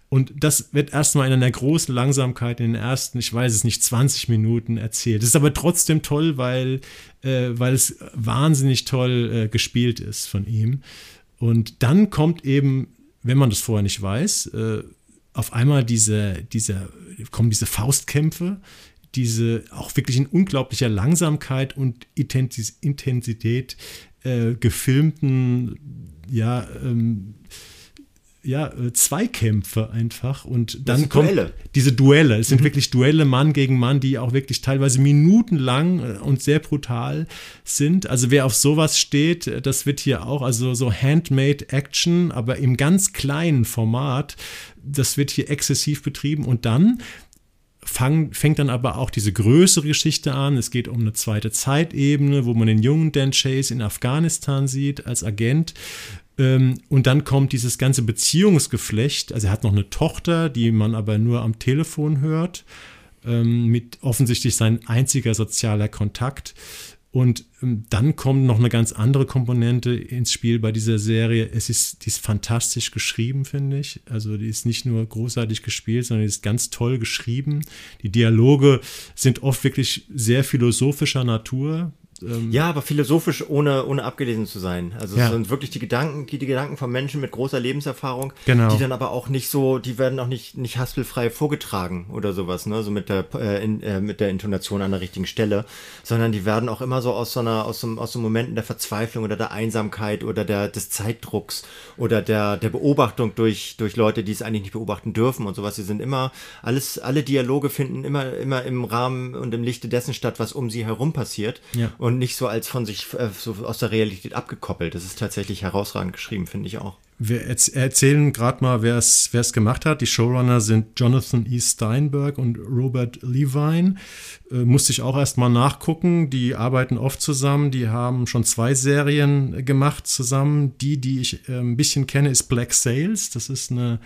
Und das wird erstmal in einer großen Langsamkeit in den ersten, ich weiß es nicht, 20 Minuten erzählt. Das ist aber trotzdem toll, weil, äh, weil es wahnsinnig toll äh, gespielt ist von ihm. Und dann kommt eben, wenn man das vorher nicht weiß, äh, auf einmal diese, diese, kommen diese Faustkämpfe, diese auch wirklich in unglaublicher Langsamkeit und Intensität äh, gefilmten, ja, ähm, ja, äh, Zweikämpfe einfach und dann kommen Duelle. diese Duelle. Es sind mhm. wirklich Duelle Mann gegen Mann, die auch wirklich teilweise minutenlang äh, und sehr brutal sind. Also wer auf sowas steht, äh, das wird hier auch, also so Handmade Action, aber im ganz kleinen Format, das wird hier exzessiv betrieben und dann fang, fängt dann aber auch diese größere Geschichte an. Es geht um eine zweite Zeitebene, wo man den jungen Dan Chase in Afghanistan sieht als Agent und dann kommt dieses ganze Beziehungsgeflecht. Also er hat noch eine Tochter, die man aber nur am Telefon hört, ähm, mit offensichtlich sein einziger sozialer Kontakt. Und ähm, dann kommt noch eine ganz andere Komponente ins Spiel bei dieser Serie. Es ist, die ist fantastisch geschrieben, finde ich. Also die ist nicht nur großartig gespielt, sondern die ist ganz toll geschrieben. Die Dialoge sind oft wirklich sehr philosophischer Natur. Ähm ja, aber philosophisch, ohne, ohne abgelesen zu sein. Also ja. es sind wirklich die Gedanken, die, die Gedanken von Menschen mit großer Lebenserfahrung, genau. die dann aber auch nicht so, die werden auch nicht, nicht haspelfrei vorgetragen oder sowas, ne? So mit der, äh, in, äh, mit der Intonation an der richtigen Stelle, sondern die werden auch immer so aus so einer, aus so, aus so Momenten der Verzweiflung oder der Einsamkeit oder der, des Zeitdrucks oder der, der Beobachtung durch, durch Leute, die es eigentlich nicht beobachten dürfen und sowas. Sie sind immer, alles, alle Dialoge finden immer, immer im Rahmen und im Lichte dessen statt, was um sie herum passiert. Ja. Und und nicht so als von sich äh, so aus der Realität abgekoppelt. Das ist tatsächlich herausragend geschrieben, finde ich auch. Wir erzählen gerade mal, wer es gemacht hat. Die Showrunner sind Jonathan E. Steinberg und Robert Levine. Äh, musste ich auch erst mal nachgucken. Die arbeiten oft zusammen. Die haben schon zwei Serien gemacht zusammen. Die, die ich äh, ein bisschen kenne, ist Black Sails. Das ist eine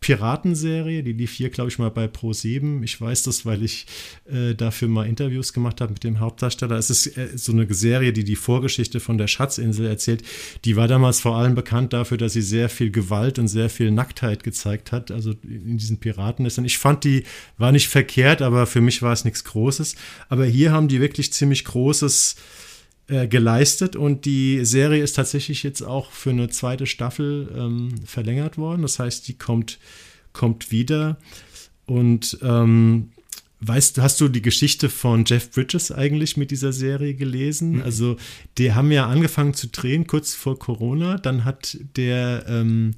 Piratenserie, die lief hier, glaube ich, mal bei Pro7. Ich weiß das, weil ich äh, dafür mal Interviews gemacht habe mit dem Hauptdarsteller. Es ist äh, so eine Serie, die die Vorgeschichte von der Schatzinsel erzählt. Die war damals vor allem bekannt dafür, dass sie sehr viel Gewalt und sehr viel Nacktheit gezeigt hat, also in diesen Piratennestern. Ich fand, die war nicht verkehrt, aber für mich war es nichts Großes. Aber hier haben die wirklich ziemlich Großes äh, geleistet und die Serie ist tatsächlich jetzt auch für eine zweite Staffel ähm, verlängert worden. Das heißt, die kommt, kommt wieder. Und ähm, weißt du, hast du die Geschichte von Jeff Bridges eigentlich mit dieser Serie gelesen? Mhm. Also, die haben ja angefangen zu drehen kurz vor Corona. Dann hat der ähm,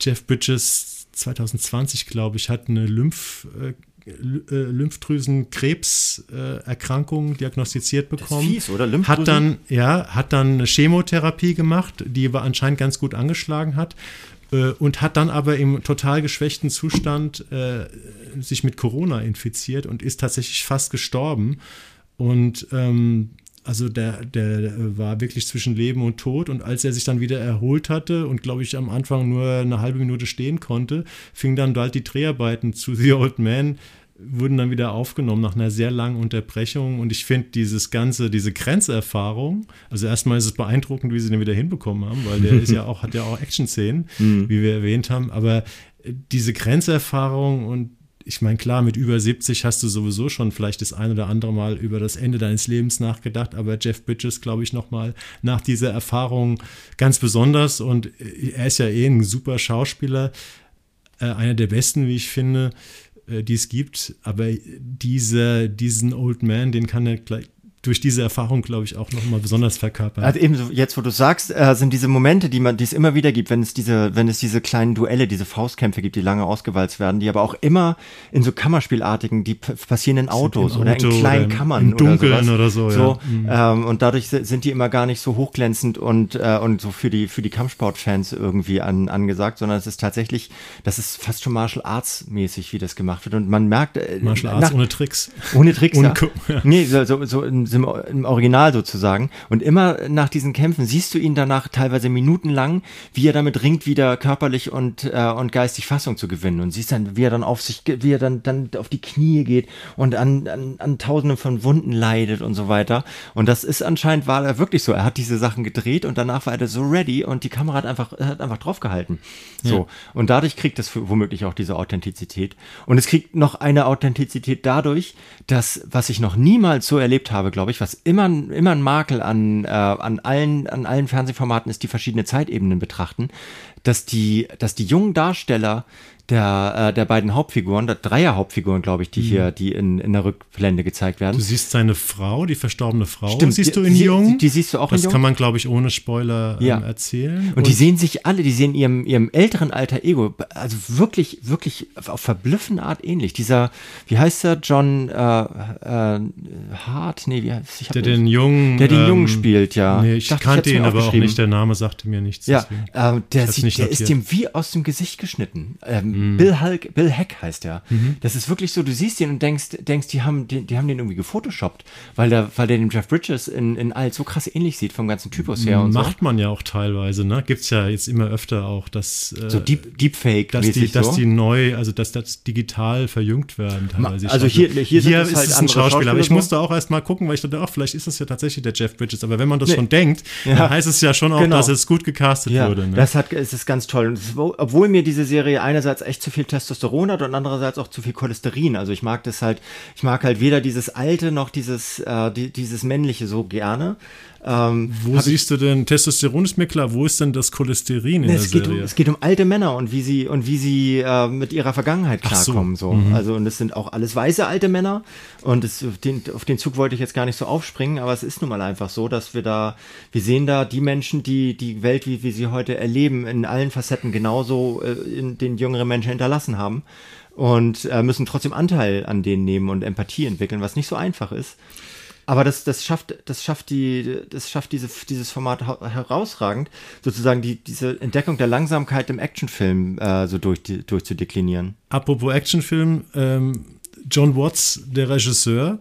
Jeff Bridges 2020, glaube ich, hat eine Lymph äh, Lymphdrüsenkrebserkrankung diagnostiziert bekommen. Das ist fies, oder? Lymphdrüsen? Hat dann, ja, hat dann eine Chemotherapie gemacht, die aber anscheinend ganz gut angeschlagen hat äh, und hat dann aber im total geschwächten Zustand äh, sich mit Corona infiziert und ist tatsächlich fast gestorben. Und ähm, also der, der war wirklich zwischen Leben und Tod. Und als er sich dann wieder erholt hatte und glaube ich am Anfang nur eine halbe Minute stehen konnte, fing dann bald die Dreharbeiten zu The Old Man wurden dann wieder aufgenommen nach einer sehr langen Unterbrechung. Und ich finde dieses ganze, diese Grenzerfahrung, also erstmal ist es beeindruckend, wie sie den wieder hinbekommen haben, weil der ist ja auch, hat ja auch Action-Szenen, mhm. wie wir erwähnt haben, aber diese Grenzerfahrung und ich meine, klar, mit über 70 hast du sowieso schon vielleicht das ein oder andere Mal über das Ende deines Lebens nachgedacht, aber Jeff Bridges, glaube ich, nochmal nach dieser Erfahrung ganz besonders und er ist ja eh ein super Schauspieler, äh, einer der besten, wie ich finde, äh, die es gibt, aber diese, diesen Old Man, den kann er gleich, durch diese Erfahrung, glaube ich, auch nochmal besonders verkörpert. Also eben so, jetzt, wo du sagst, äh, sind diese Momente, die man, die es immer wieder gibt, wenn es diese, wenn es diese kleinen Duelle, diese Faustkämpfe gibt, die lange ausgewalzt werden, die aber auch immer in so Kammerspielartigen, die passieren in Autos oder in kleinen oder Kammern im Dunkeln oder, oder so. so ja. mhm. ähm, und dadurch sind die immer gar nicht so hochglänzend und äh, und so für die für die Kampfsportfans irgendwie an, angesagt, sondern es ist tatsächlich, das ist fast schon Martial Arts mäßig, wie das gemacht wird und man merkt äh, Martial Arts nach, ohne Tricks, ohne Tricks, ohne ja. Nee, so, so, so im Original sozusagen. Und immer nach diesen Kämpfen siehst du ihn danach teilweise minutenlang, wie er damit ringt, wieder körperlich und, äh, und geistig Fassung zu gewinnen. Und siehst dann, wie er dann auf sich, wie er dann, dann auf die Knie geht und an, an, an tausenden von Wunden leidet und so weiter. Und das ist anscheinend, war er wirklich so. Er hat diese Sachen gedreht und danach war er so ready und die Kamera hat einfach, hat einfach draufgehalten. So. Ja. Und dadurch kriegt es womöglich auch diese Authentizität. Und es kriegt noch eine Authentizität dadurch, dass, was ich noch niemals so erlebt habe, glaube ich, was immer, immer ein Makel an, äh, an, allen, an allen Fernsehformaten ist, die verschiedene Zeitebenen betrachten, dass die, dass die jungen Darsteller der, äh, der beiden Hauptfiguren, der Dreier Hauptfiguren, glaube ich, die mhm. hier, die in, in der Rückblende gezeigt werden. Du siehst seine Frau, die verstorbene Frau, Stimmt, siehst die, du in sie, Jung. Die, die, siehst du auch das in Jung. Das kann man, glaube ich, ohne Spoiler ähm, ja. erzählen. Und, und, die sehen sich alle, die sehen ihrem, ihrem älteren alter Ego, also wirklich, wirklich auf verblüffende Art ähnlich. Dieser, wie heißt der, John äh, äh, Hart? Nee, wie heißt ich Der den Jungen. Der den Jungen ähm, spielt, ja. Nee, ich dachte, kannte ihn aber auch nicht, der Name sagte mir nichts. Ja, äh, der, sieht, der ist dem wie aus dem Gesicht geschnitten. Ähm, mm. Bill Hulk, Bill Heck heißt der. Mhm. Das ist wirklich so, du siehst ihn und denkst, denkst die, haben, die, die haben den irgendwie gefotoshoppt, weil der, weil der dem Jeff Bridges in, in alt so krass ähnlich sieht vom ganzen Typus her und Macht so. man ja auch teilweise, ne? Gibt's ja jetzt immer öfter auch, dass äh, so Deep, Deepfake, dass die, so. dass die neu, also dass das digital verjüngt werden teilweise. Also hier, hier, hier ist, halt es ein Schauspieler, aber ich so. musste auch erst mal gucken, weil ich dachte, ach, vielleicht ist das ja tatsächlich der Jeff Bridges, aber wenn man das nee. schon denkt, ja. dann heißt es ja schon auch, genau. dass es gut gecastet ja, wurde. Ne? Das hat, es ist ganz toll. Ist, obwohl mir diese Serie einerseits echt zu viel Testosteron hat und andererseits auch zu viel Cholesterin. Also ich mag das halt, ich mag halt weder dieses alte noch dieses, äh, die, dieses männliche so gerne. Ähm, wo siehst du denn, Testosteron ist mir klar, wo ist denn das Cholesterin in ne, der es geht Serie? Um, es geht um alte Männer und wie sie, und wie sie äh, mit ihrer Vergangenheit klarkommen. So. so. Mhm. Also, und es sind auch alles weiße alte Männer. Und es, den, auf den Zug wollte ich jetzt gar nicht so aufspringen, aber es ist nun mal einfach so, dass wir da, wir sehen da die Menschen, die die Welt, wie wir sie heute erleben, in allen Facetten genauso äh, in den jüngeren Menschen hinterlassen haben und äh, müssen trotzdem Anteil an denen nehmen und Empathie entwickeln, was nicht so einfach ist. Aber das, das schafft, das schafft die, das schafft diese, dieses Format herausragend, sozusagen die, diese Entdeckung der Langsamkeit im Actionfilm äh, so durch, durchzudeklinieren. Apropos Actionfilm, ähm, John Watts, der Regisseur,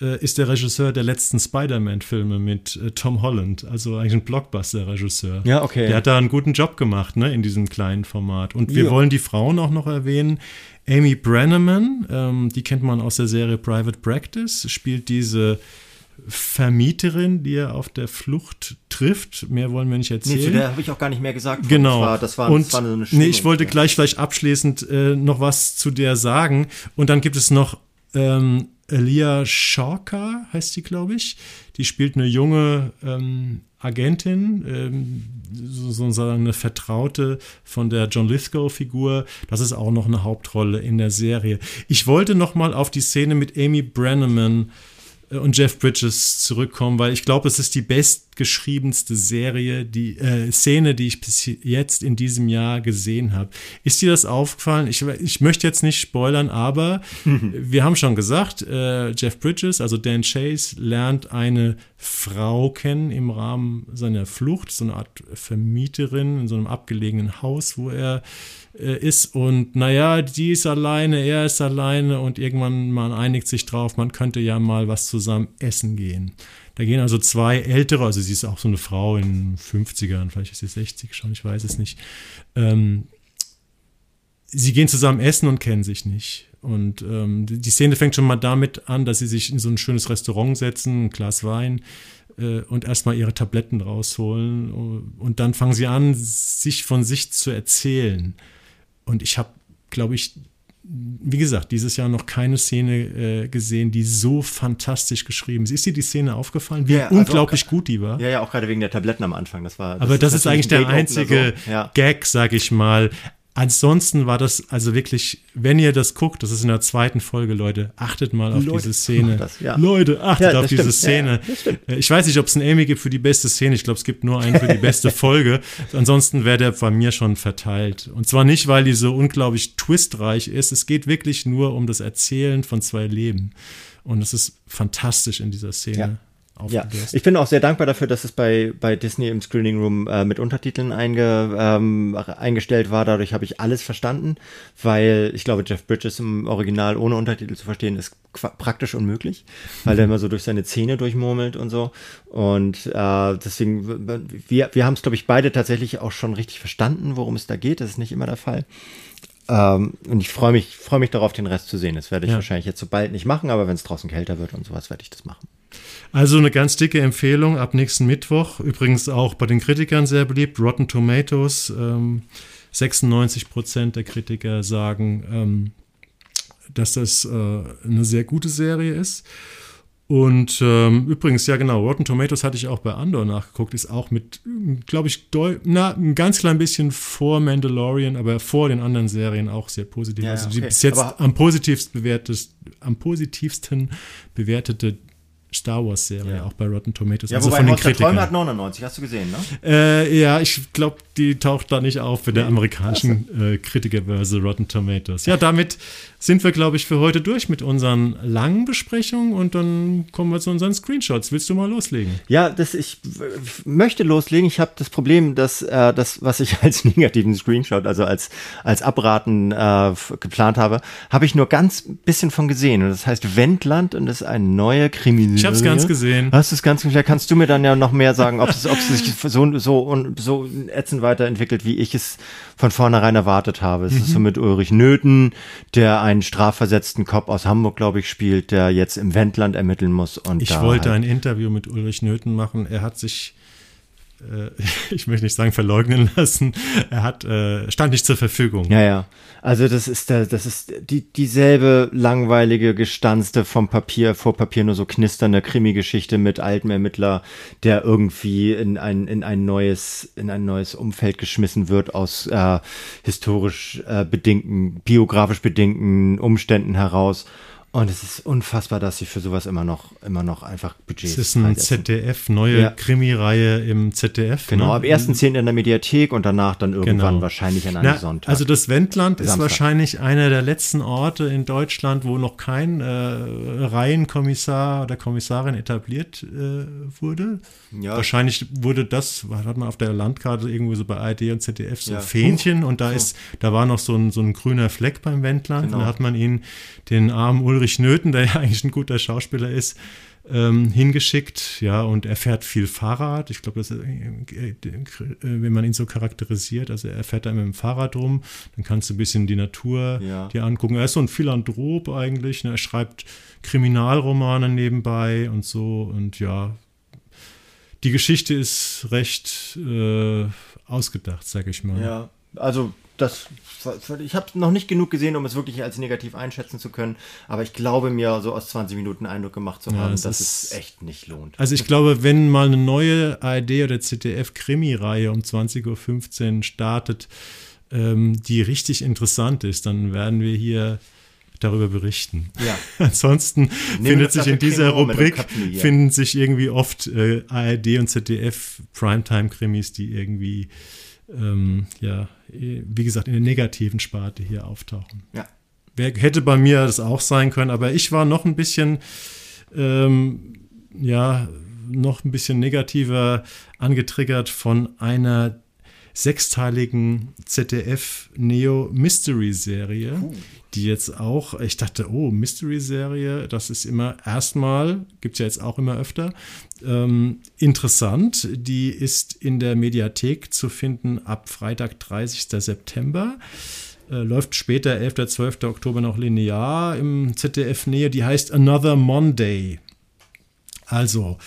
äh, ist der Regisseur der letzten Spider-Man-Filme mit äh, Tom Holland, also eigentlich ein Blockbuster-Regisseur. Ja, okay. Der hat da einen guten Job gemacht, ne, in diesem kleinen Format. Und wir ja. wollen die Frauen auch noch erwähnen. Amy Brenneman, ähm, die kennt man aus der Serie Private Practice, spielt diese Vermieterin, die er auf der Flucht trifft. Mehr wollen wir nicht erzählen. Nee, zu der habe ich auch gar nicht mehr gesagt. Genau. Das war, das war, und, das war eine nee, ich wollte gleich vielleicht abschließend äh, noch was zu der sagen. Und dann gibt es noch ähm, Elia Shawka, heißt sie, glaube ich. Die spielt eine junge ähm, Agentin, ähm, sozusagen eine Vertraute von der John Lithgow-Figur. Das ist auch noch eine Hauptrolle in der Serie. Ich wollte noch mal auf die Szene mit Amy Brenneman äh, und Jeff Bridges zurückkommen, weil ich glaube, es ist die bestgeschriebenste Serie, die äh, Szene, die ich bis jetzt in diesem Jahr gesehen habe. Ist dir das aufgefallen? Ich, ich möchte jetzt nicht spoilern, aber wir haben schon gesagt, äh, Jeff Bridges, also Dan Chase, lernt eine Frau kennen im Rahmen seiner Flucht, so eine Art Vermieterin in so einem abgelegenen Haus, wo er äh, ist und naja, die ist alleine, er ist alleine und irgendwann man einigt sich drauf, man könnte ja mal was zusammen essen gehen. Da gehen also zwei ältere, also sie ist auch so eine Frau in 50ern, vielleicht ist sie 60 schon, ich weiß es nicht. Ähm, sie gehen zusammen essen und kennen sich nicht. Und ähm, die Szene fängt schon mal damit an, dass sie sich in so ein schönes Restaurant setzen, ein Glas Wein äh, und erstmal ihre Tabletten rausholen. Und dann fangen sie an, sich von sich zu erzählen. Und ich habe, glaube ich, wie gesagt, dieses Jahr noch keine Szene äh, gesehen, die so fantastisch geschrieben ist. Ist dir die Szene aufgefallen, wie ja, also unglaublich auch, gut die war? Ja, ja, auch gerade wegen der Tabletten am Anfang. Das war, das Aber das ist, ist eigentlich der einzige so. ja. Gag, sag ich mal. Ansonsten war das also wirklich, wenn ihr das guckt, das ist in der zweiten Folge, Leute, achtet mal auf Leute, diese Szene. Das, ja. Leute, achtet ja, auf diese Szene. Ja, ich weiß nicht, ob es einen Emmy gibt für die beste Szene. Ich glaube, es gibt nur einen für die beste Folge. Ansonsten wäre der bei mir schon verteilt. Und zwar nicht, weil die so unglaublich twistreich ist. Es geht wirklich nur um das Erzählen von zwei Leben. Und es ist fantastisch in dieser Szene. Ja, ich bin auch sehr dankbar dafür, dass es bei, bei Disney im Screening Room äh, mit Untertiteln einge, ähm, eingestellt war. Dadurch habe ich alles verstanden, weil ich glaube, Jeff Bridges im Original ohne Untertitel zu verstehen ist praktisch unmöglich, weil mhm. er immer so durch seine Zähne durchmurmelt und so. Und äh, deswegen, wir, wir haben es, glaube ich, beide tatsächlich auch schon richtig verstanden, worum es da geht. Das ist nicht immer der Fall. Ähm, und ich freue mich, freue mich darauf, den Rest zu sehen. Das werde ich ja. wahrscheinlich jetzt so bald nicht machen, aber wenn es draußen kälter wird und sowas, werde ich das machen. Also eine ganz dicke Empfehlung ab nächsten Mittwoch. Übrigens auch bei den Kritikern sehr beliebt. Rotten Tomatoes. Ähm, 96 Prozent der Kritiker sagen, ähm, dass das äh, eine sehr gute Serie ist. Und ähm, übrigens, ja genau, Rotten Tomatoes hatte ich auch bei Andor nachgeguckt, ist auch mit, glaube ich, na, ein ganz klein bisschen vor Mandalorian, aber vor den anderen Serien auch sehr positiv. Ja, also die okay. bis jetzt am positivsten bewertet, am positivsten bewertete Star Wars Serie, ja. auch bei Rotten Tomatoes. Ja, also wobei von den Kritikern. hat 99, hast du gesehen, ne? Äh, ja, ich glaube, die taucht da nicht auf für nee. der amerikanischen äh, Kritikerbörse Rotten Tomatoes. Ja, damit sind wir, glaube ich, für heute durch mit unseren langen Besprechungen und dann kommen wir zu unseren Screenshots. Willst du mal loslegen? Ja, das, ich möchte loslegen. Ich habe das Problem, dass äh, das, was ich als negativen Screenshot, also als, als Abraten äh, geplant habe, habe ich nur ganz bisschen von gesehen. Und das heißt Wendland und das ist eine neue Kriminelle. Ich habe es ganz gesehen. Hast du es ganz gesehen? Kannst du mir dann ja noch mehr sagen, ob es, ob es sich so, so, so ätzend weiterentwickelt, wie ich es von vornherein erwartet habe. Es mhm. ist so mit Ulrich Nöthen, der einen strafversetzten Cop aus Hamburg, glaube ich, spielt, der jetzt im Wendland ermitteln muss. Und ich wollte halt ein Interview mit Ulrich Nöthen machen. Er hat sich ich möchte nicht sagen verleugnen lassen, er hat, äh, stand nicht zur Verfügung. Ja, ja. Also das ist der, das ist die, dieselbe langweilige, gestanzte vom Papier, vor Papier nur so knisternde Krimi-Geschichte mit altem Ermittler, der irgendwie in ein, in ein neues, in ein neues Umfeld geschmissen wird aus äh, historisch äh, bedingten, biografisch bedingten Umständen heraus und es ist unfassbar, dass sie für sowas immer noch, immer noch einfach Budgets Es ist ein ZDF, neue ja. Krimi-Reihe im ZDF. Genau, ne? ab 1.10. in der Mediathek und danach dann irgendwann genau. wahrscheinlich an einem Na, Sonntag. Also das Wendland Samstag. ist wahrscheinlich einer der letzten Orte in Deutschland, wo noch kein äh, Reihenkommissar oder Kommissarin etabliert äh, wurde. Ja. Wahrscheinlich wurde das, hat man auf der Landkarte irgendwo so bei ARD und ZDF so ja. Fähnchen und da so. ist, da war noch so ein, so ein grüner Fleck beim Wendland. Genau. Da hat man ihn, den armen Ulrich Ulrich Nöthen, der ja eigentlich ein guter Schauspieler ist, ähm, hingeschickt, ja, und er fährt viel Fahrrad. Ich glaube, äh, äh, wenn man ihn so charakterisiert, also er fährt da mit dem Fahrrad rum, dann kannst du ein bisschen die Natur ja. dir angucken. Er ist so ein Philanthrop eigentlich, ne? er schreibt Kriminalromane nebenbei und so und ja, die Geschichte ist recht äh, ausgedacht, sag ich mal. Ja, also das, ich habe noch nicht genug gesehen, um es wirklich als negativ einschätzen zu können, aber ich glaube mir, so aus 20 Minuten Eindruck gemacht zu haben, ja, dass es echt nicht lohnt. Also ich glaube, wenn mal eine neue ARD oder ZDF-Krimi-Reihe um 20.15 Uhr startet, ähm, die richtig interessant ist, dann werden wir hier darüber berichten. Ja. Ansonsten Nehmen findet sich in dieser Rubrik finden sich irgendwie oft äh, ARD und ZDF Primetime-Krimis, die irgendwie ähm, ja, wie gesagt, in der negativen Sparte hier auftauchen. Ja. Wer, hätte bei mir das auch sein können, aber ich war noch ein bisschen, ähm, ja, noch ein bisschen negativer angetriggert von einer sechsteiligen ZDF Neo Mystery Serie, uh. die jetzt auch, ich dachte, oh, Mystery Serie, das ist immer erstmal, gibt es ja jetzt auch immer öfter, ähm, interessant. Die ist in der Mediathek zu finden ab Freitag, 30. September. Äh, läuft später, 11. 12. Oktober noch linear im ZDF Nähe. Die heißt Another Monday. Also,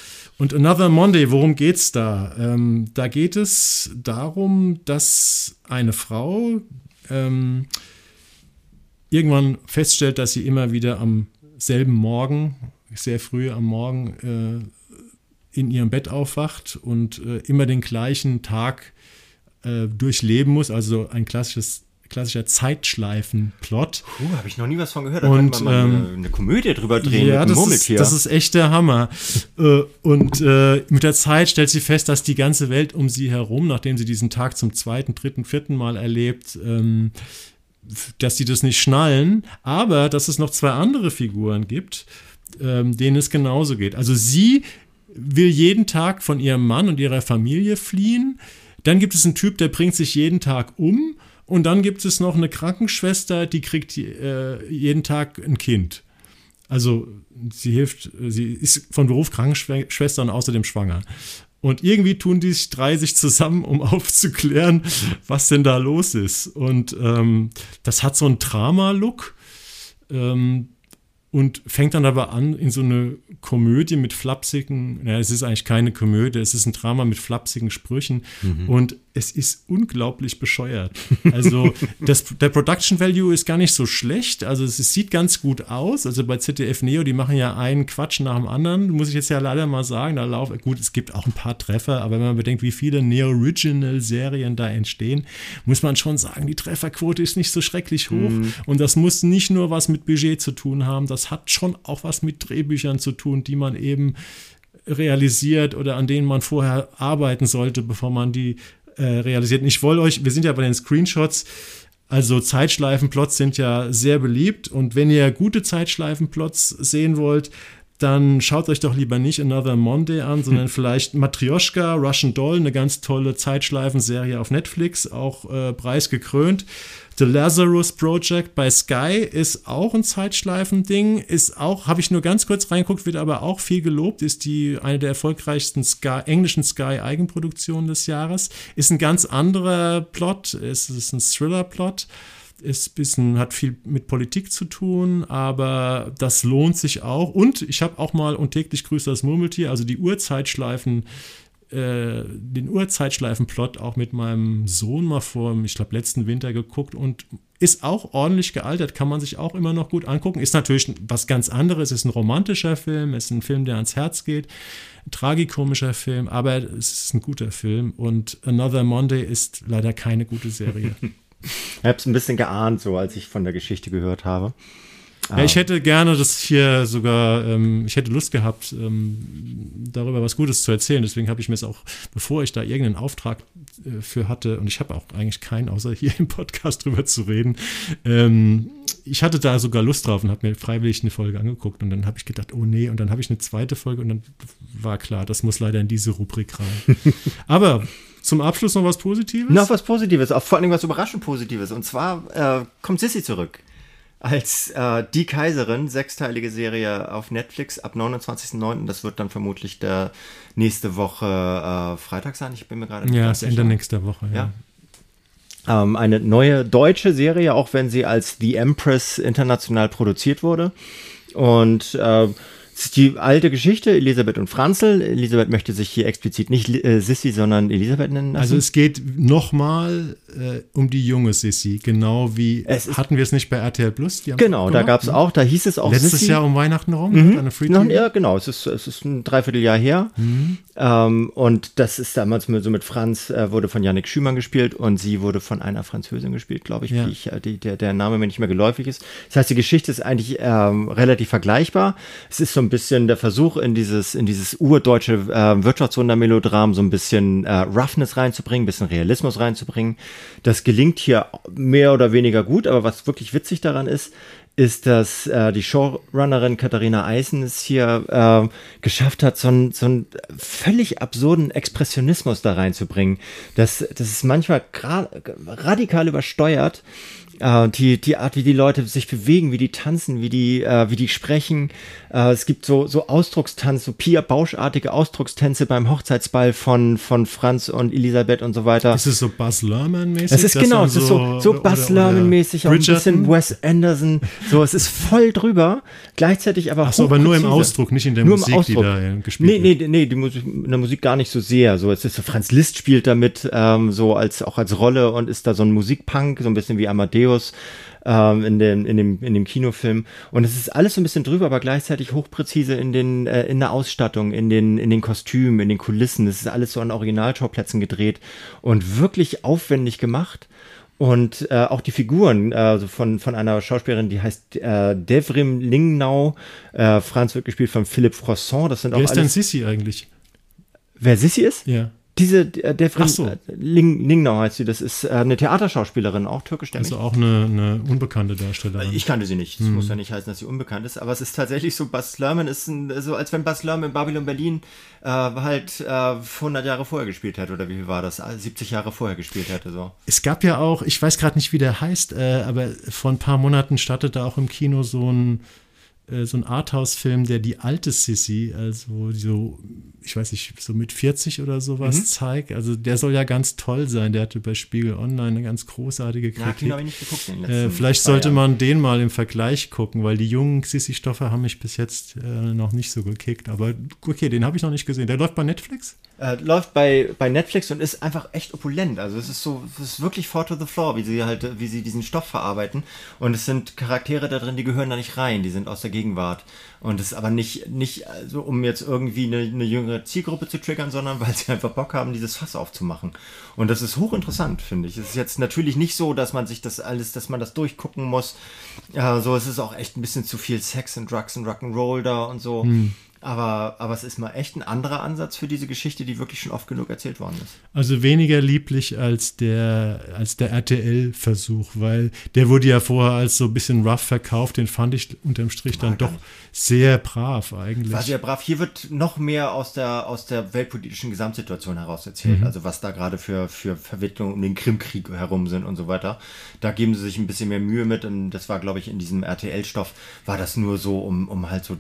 und Another Monday, worum geht's da? Ähm, da geht es darum, dass eine Frau ähm, irgendwann feststellt, dass sie immer wieder am selben Morgen, sehr früh am Morgen, äh, in ihrem Bett aufwacht und äh, immer den gleichen Tag äh, durchleben muss, also ein klassisches klassischer Zeitschleifen-Plot. Puh, habe ich noch nie was von gehört. Da und, man mal ähm, eine, eine, Komödie drüber drehen ja, mit das ist, das ist echt der Hammer. äh, und äh, mit der Zeit stellt sie fest, dass die ganze Welt um sie herum, nachdem sie diesen Tag zum zweiten, dritten, vierten Mal erlebt, ähm, dass sie das nicht schnallen, aber dass es noch zwei andere Figuren gibt, ähm, denen es genauso geht. Also sie will jeden Tag von ihrem Mann und ihrer Familie fliehen. Dann gibt es einen Typ, der bringt sich jeden Tag um. Und dann gibt es noch eine Krankenschwester, die kriegt äh, jeden Tag ein Kind. Also sie hilft, sie ist von Beruf Krankenschwester und außerdem schwanger. Und irgendwie tun die sich drei sich zusammen, um aufzuklären, was denn da los ist. Und ähm, das hat so einen Drama-Look. Ähm, und fängt dann aber an in so eine Komödie mit flapsigen, naja, es ist eigentlich keine Komödie, es ist ein Drama mit flapsigen Sprüchen mhm. und es ist unglaublich bescheuert. Also das, der Production Value ist gar nicht so schlecht, also es, es, sieht ganz gut aus, also bei ZDF Neo, die machen ja einen Quatsch nach dem anderen, muss ich jetzt ja leider mal sagen, da laufen, gut, es gibt auch ein paar Treffer, aber wenn man bedenkt, wie viele Neo-Original-Serien da entstehen, muss man schon sagen, die Trefferquote ist nicht so schrecklich hoch mhm. und das muss nicht nur was mit Budget zu tun haben, das hat schon auch was mit Drehbüchern zu tun, die man eben realisiert oder an denen man vorher arbeiten sollte, bevor man die äh, realisiert. Und ich wollte euch, wir sind ja bei den Screenshots, also Zeitschleifenplots sind ja sehr beliebt und wenn ihr gute Zeitschleifenplots sehen wollt, dann schaut euch doch lieber nicht Another Monday an, sondern vielleicht Matryoshka, Russian Doll, eine ganz tolle Zeitschleifenserie auf Netflix, auch äh, preisgekrönt. The Lazarus Project bei Sky ist auch ein Zeitschleifending, ist auch, habe ich nur ganz kurz reingeguckt, wird aber auch viel gelobt, ist die eine der erfolgreichsten Sky, englischen Sky Eigenproduktionen des Jahres, ist ein ganz anderer Plot, es ist ein Thriller-Plot ist bisschen, hat viel mit Politik zu tun, aber das lohnt sich auch. Und ich habe auch mal und täglich grüßt das Murmeltier, also die Uhrzeitschleifen äh, den Uhrzeitschleifenplot auch mit meinem Sohn mal vor, ich glaube, letzten Winter geguckt und ist auch ordentlich gealtert, kann man sich auch immer noch gut angucken. Ist natürlich was ganz anderes, ist ein romantischer Film, ist ein Film, der ans Herz geht, ein tragikomischer Film, aber es ist ein guter Film und Another Monday ist leider keine gute Serie. ich habe es ein bisschen geahnt, so als ich von der Geschichte gehört habe. Ja, ich hätte gerne das hier sogar, ähm, ich hätte Lust gehabt, ähm, darüber was Gutes zu erzählen. Deswegen habe ich mir es auch, bevor ich da irgendeinen Auftrag äh, für hatte, und ich habe auch eigentlich keinen, außer hier im Podcast drüber zu reden, ähm, ich hatte da sogar Lust drauf und habe mir freiwillig eine Folge angeguckt und dann habe ich gedacht, oh nee, und dann habe ich eine zweite Folge und dann war klar, das muss leider in diese Rubrik rein. Aber zum Abschluss noch was Positives? Noch was Positives, auch vor allem was überraschend Positives. Und zwar äh, kommt Sissy zurück als äh, Die Kaiserin, sechsteilige Serie auf Netflix ab 29.09. Das wird dann vermutlich der nächste Woche äh, Freitag sein. Ich bin mir gerade Ja, das Ende nächster Woche, ja. ja. Ähm, eine neue deutsche Serie, auch wenn sie als The Empress international produziert wurde. Und äh, es ist die alte Geschichte, Elisabeth und Franzl. Elisabeth möchte sich hier explizit nicht äh, Sissy, sondern Elisabeth nennen lassen. Also es geht nochmal äh, um die junge Sissy, genau wie hatten wir es nicht bei RTL Plus? genau, da gab es ne? auch, da hieß es auch Letztes Sissy. Jahr um Weihnachten rum, mhm. eine Free Noch, Ja, genau, es ist, es ist ein Dreivierteljahr her. Mhm. Ähm, und das ist damals mit, so mit Franz, äh, wurde von Yannick Schümann gespielt und sie wurde von einer Französin gespielt, glaube ich, ja. die ich äh, die, der, der Name mir nicht mehr geläufig ist. Das heißt, die Geschichte ist eigentlich ähm, relativ vergleichbar. Es ist so ein bisschen der Versuch, in dieses, in dieses urdeutsche äh, Wirtschaftswunder-Melodram so ein bisschen äh, Roughness reinzubringen, ein bisschen Realismus reinzubringen. Das gelingt hier mehr oder weniger gut, aber was wirklich witzig daran ist, ist, dass äh, die Showrunnerin Katharina Eisen es hier äh, geschafft hat, so einen, so völlig absurden Expressionismus da reinzubringen. Das, das ist manchmal radikal übersteuert äh, die, die Art, wie die Leute sich bewegen, wie die tanzen, wie die, äh, wie die sprechen. Äh, es gibt so, so Ausdruckstanz, so Pia Bauschartige Ausdruckstänze beim Hochzeitsball von, von Franz und Elisabeth und so weiter. Ist es so Buzz Lerman-mäßig? Es ist genau, es ist so, so Buzz Lerman-mäßig, auch ein bisschen Wes Anderson. So, es ist voll drüber, gleichzeitig aber Ach so, aber nur im Ausdruck, nicht in der nur Musik, die da gespielt nee, Nee, nee, die Musik, in der Musik gar nicht so sehr. So, es ist so, Franz Liszt spielt damit, ähm, so als, auch als Rolle und ist da so ein Musikpunk, so ein bisschen wie Amadeus Matthäus ähm, in, dem, in, dem, in dem Kinofilm. Und es ist alles so ein bisschen drüber, aber gleichzeitig hochpräzise in, den, äh, in der Ausstattung, in den, in den Kostümen, in den Kulissen. Es ist alles so an Originalschauplätzen gedreht und wirklich aufwendig gemacht. Und äh, auch die Figuren äh, von, von einer Schauspielerin, die heißt äh, Devrim Lingnau. Äh, Franz wird gespielt von Philipp Frosson. Das sind Wer auch ist denn Sissi eigentlich? Wer Sissi ist? Ja. Diese äh, Devrin Ach so. äh, Ling, Lingnau heißt sie, das ist äh, eine Theaterschauspielerin, auch türkischstämmig. Also auch eine, eine unbekannte Darstellerin. Ich kannte sie nicht. Das muss ja nicht heißen, dass sie unbekannt ist. Aber es ist tatsächlich so, Bas Lerman ist ein, so, als wenn Bas Lerman in Babylon Berlin äh, halt äh, 100 Jahre vorher gespielt hätte. Oder wie viel war das? Ah, 70 Jahre vorher gespielt hätte. So. Es gab ja auch, ich weiß gerade nicht, wie der heißt, äh, aber vor ein paar Monaten startete auch im Kino so ein, äh, so ein Arthouse-Film, der die alte Sissy, also so, ich weiß nicht, so mit 40 oder sowas Mhm. zeigt. Also der soll ja ganz toll sein. Der hatte bei Spiegel Online eine ganz großartige Ja, Kritik. ich nicht geguckt den Äh, letzten vielleicht zwei sollte Jahren. man den mal im Vergleich gucken, weil die jungen Sissy-Stoffe haben mich bis jetzt äh, noch nicht so gekickt. Aber okay, den habe ich noch nicht gesehen. Der läuft bei Netflix? Äh, läuft bei, bei Netflix und ist einfach echt opulent. Also es ist so, es ist wirklich four to the floor, wie sie halt, wie sie diesen Stoff verarbeiten. Und es sind Charaktere da drin, die gehören da nicht rein, die sind aus der Gegenwart. Und es ist aber nicht, nicht, also um jetzt irgendwie eine, eine jüngere Zielgruppe zu triggern, sondern weil sie einfach Bock haben, dieses Fass aufzumachen. Und das ist hochinteressant, finde ich. Es ist jetzt natürlich nicht so, dass man sich das alles, dass man das durchgucken muss. Ja, so, es ist auch echt ein bisschen zu viel Sex und Drugs und Rock'n'Roll da und so. Aber, aber es ist mal echt ein anderer Ansatz für diese Geschichte, die wirklich schon oft genug erzählt worden ist. Also weniger lieblich als der, als der RTL-Versuch, weil der wurde ja vorher als so ein bisschen rough verkauft. Den fand ich unterm Strich dann doch nicht. sehr brav eigentlich. War sehr brav. Hier wird noch mehr aus der, aus der weltpolitischen Gesamtsituation heraus erzählt. Also was da gerade für, für Verwicklungen um den Krimkrieg herum sind und so weiter. Da geben sie sich ein bisschen mehr Mühe mit. Und das war, glaube ich, in diesem RTL-Stoff, war das nur so, um, um halt so,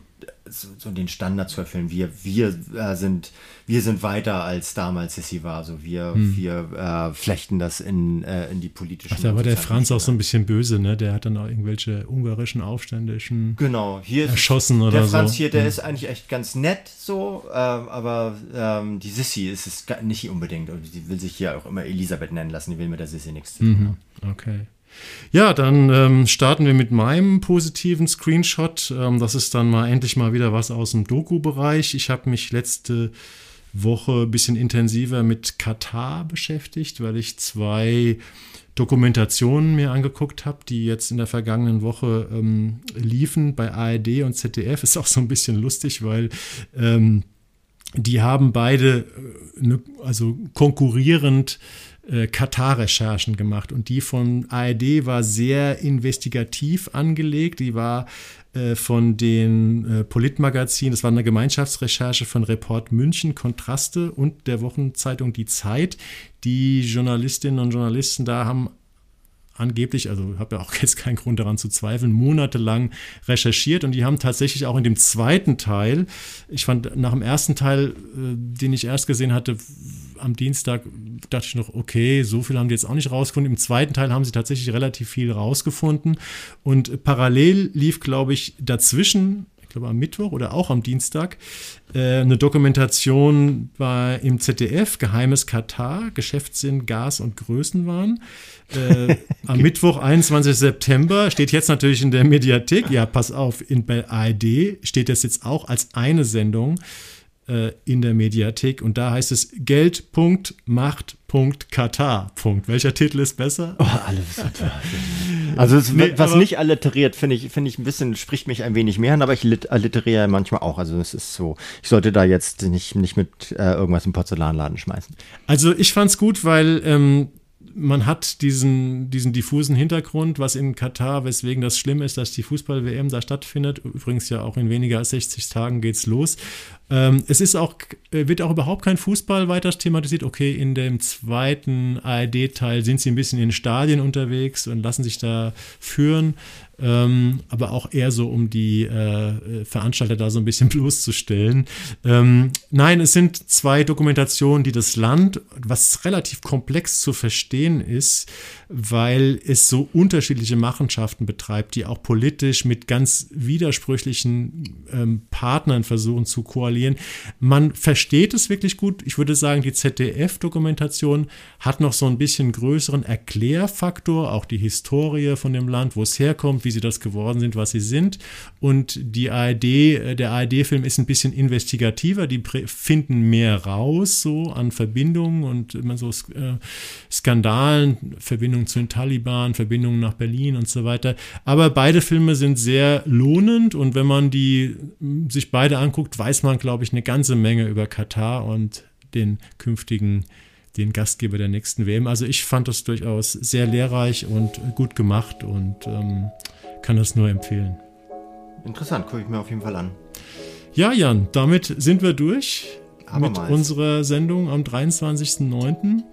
so, so den Standard zu erfüllen. Wir, wir äh, sind, wir sind weiter als damals Sissy war. Also wir, wir äh, flechten das in, äh, in die politischen. Ach, da war der Franz auch so ein bisschen böse, ne? Der hat dann auch irgendwelche ungarischen Aufständischen. Genau, hier ist erschossen oder der Franz so. hier, der Mhm. ist eigentlich echt ganz nett so, ähm, aber ähm, die Sissy ist es nicht unbedingt und die will sich hier auch immer Elisabeth nennen lassen, die will mit der Sissy nichts zu tun haben. Okay. Ja, dann ähm, starten wir mit meinem positiven Screenshot. Ähm, das ist dann mal endlich mal wieder was aus dem Doku-Bereich. Ich habe mich letzte Woche ein bisschen intensiver mit Katar beschäftigt, weil ich zwei Dokumentationen mir angeguckt habe, die jetzt in der vergangenen Woche ähm, liefen bei ARD und ZDF. Ist auch so ein bisschen lustig, weil ähm, die haben beide äh, ne, also konkurrierend äh, Katar-Recherchen gemacht und die von ARD war sehr investigativ angelegt. Die war äh, von den äh, Politmagazinen, das war eine Gemeinschaftsrecherche von Report München, Kontraste und der Wochenzeitung Die Zeit. Die Journalistinnen und Journalisten da haben angeblich, also habe ja auch jetzt keinen Grund daran zu zweifeln, monatelang recherchiert und die haben tatsächlich auch in dem zweiten Teil, ich fand nach dem ersten Teil, äh, den ich erst gesehen hatte, am Dienstag dachte ich noch, okay, so viel haben die jetzt auch nicht rausgefunden. Im zweiten Teil haben sie tatsächlich relativ viel rausgefunden und parallel lief, glaube ich, dazwischen ich glaube am Mittwoch oder auch am Dienstag, äh, eine Dokumentation bei, im ZDF, Geheimes Katar, Geschäftssinn, Gas und Größenwahn. Äh, am Mittwoch, 21. September, steht jetzt natürlich in der Mediathek. Ja, pass auf, in, bei ARD steht das jetzt auch als eine Sendung äh, in der Mediathek und da heißt es Geld.macht.katar. Welcher Titel ist besser? Oh, alles. Also es, Nee, was nicht alliteriert, finde ich, finde ich ein bisschen, spricht mich ein wenig mehr an, aber ich lit- alliteriere manchmal auch. Also es ist so, ich sollte da jetzt nicht, nicht mit äh, irgendwas im Porzellanladen schmeißen. Also ich fand's gut, weil ähm, man hat diesen, diesen diffusen Hintergrund, was in Katar, weswegen das schlimm ist, dass die Fußball-WM da stattfindet. Übrigens ja auch in weniger als 60 Tagen geht's los. Ähm, es ist auch, äh, wird auch überhaupt kein Fußball weiter thematisiert. Okay, in dem zweiten ARD-Teil sind sie ein bisschen in Stadien unterwegs und lassen sich da führen. Ähm, aber auch eher so, um die äh, Veranstalter da so ein bisschen bloßzustellen. Ähm, nein, es sind zwei Dokumentationen, die das Land, was relativ komplex zu verstehen ist, weil es so unterschiedliche Machenschaften betreibt, die auch politisch mit ganz widersprüchlichen ähm, Partnern versuchen zu koalieren. Man versteht es wirklich gut. Ich würde sagen, die ZDF-Dokumentation hat noch so ein bisschen größeren Erklärfaktor, auch die Historie von dem Land, wo es herkommt, wie sie das geworden sind, was sie sind. Und die ARD, äh, der ARD-Film ist ein bisschen investigativer, die finden mehr raus, so an Verbindungen und immer so äh, Skandalen, Verbindungen zu den Taliban, Verbindungen nach Berlin und so weiter. Aber beide Filme sind sehr lohnend und wenn man die sich beide anguckt, weiß man, glaube ich, eine ganze Menge über Katar und den künftigen den Gastgeber der nächsten WM. Also ich fand das durchaus sehr lehrreich und gut gemacht und ähm, kann das nur empfehlen. Interessant, gucke ich mir auf jeden Fall an. Ja, Jan, damit sind wir durch. Mit unserer Sendung am 23.09.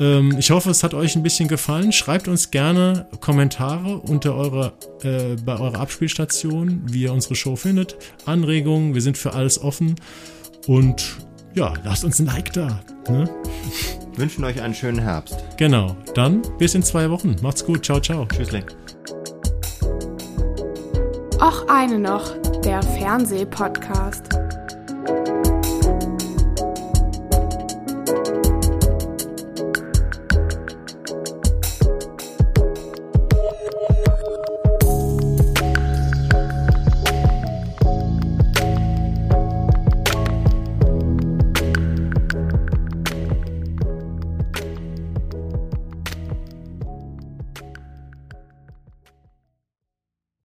Ähm, ich hoffe, es hat euch ein bisschen gefallen. Schreibt uns gerne Kommentare unter eurer, äh, bei eurer Abspielstation, wie ihr unsere Show findet. Anregungen, wir sind für alles offen. Und ja, lasst uns ein Like da. Ne? Wünschen euch einen schönen Herbst. Genau. Dann bis in zwei Wochen. Macht's gut. Ciao, ciao. Tschüssling. Auch eine noch, der Fernsehpodcast.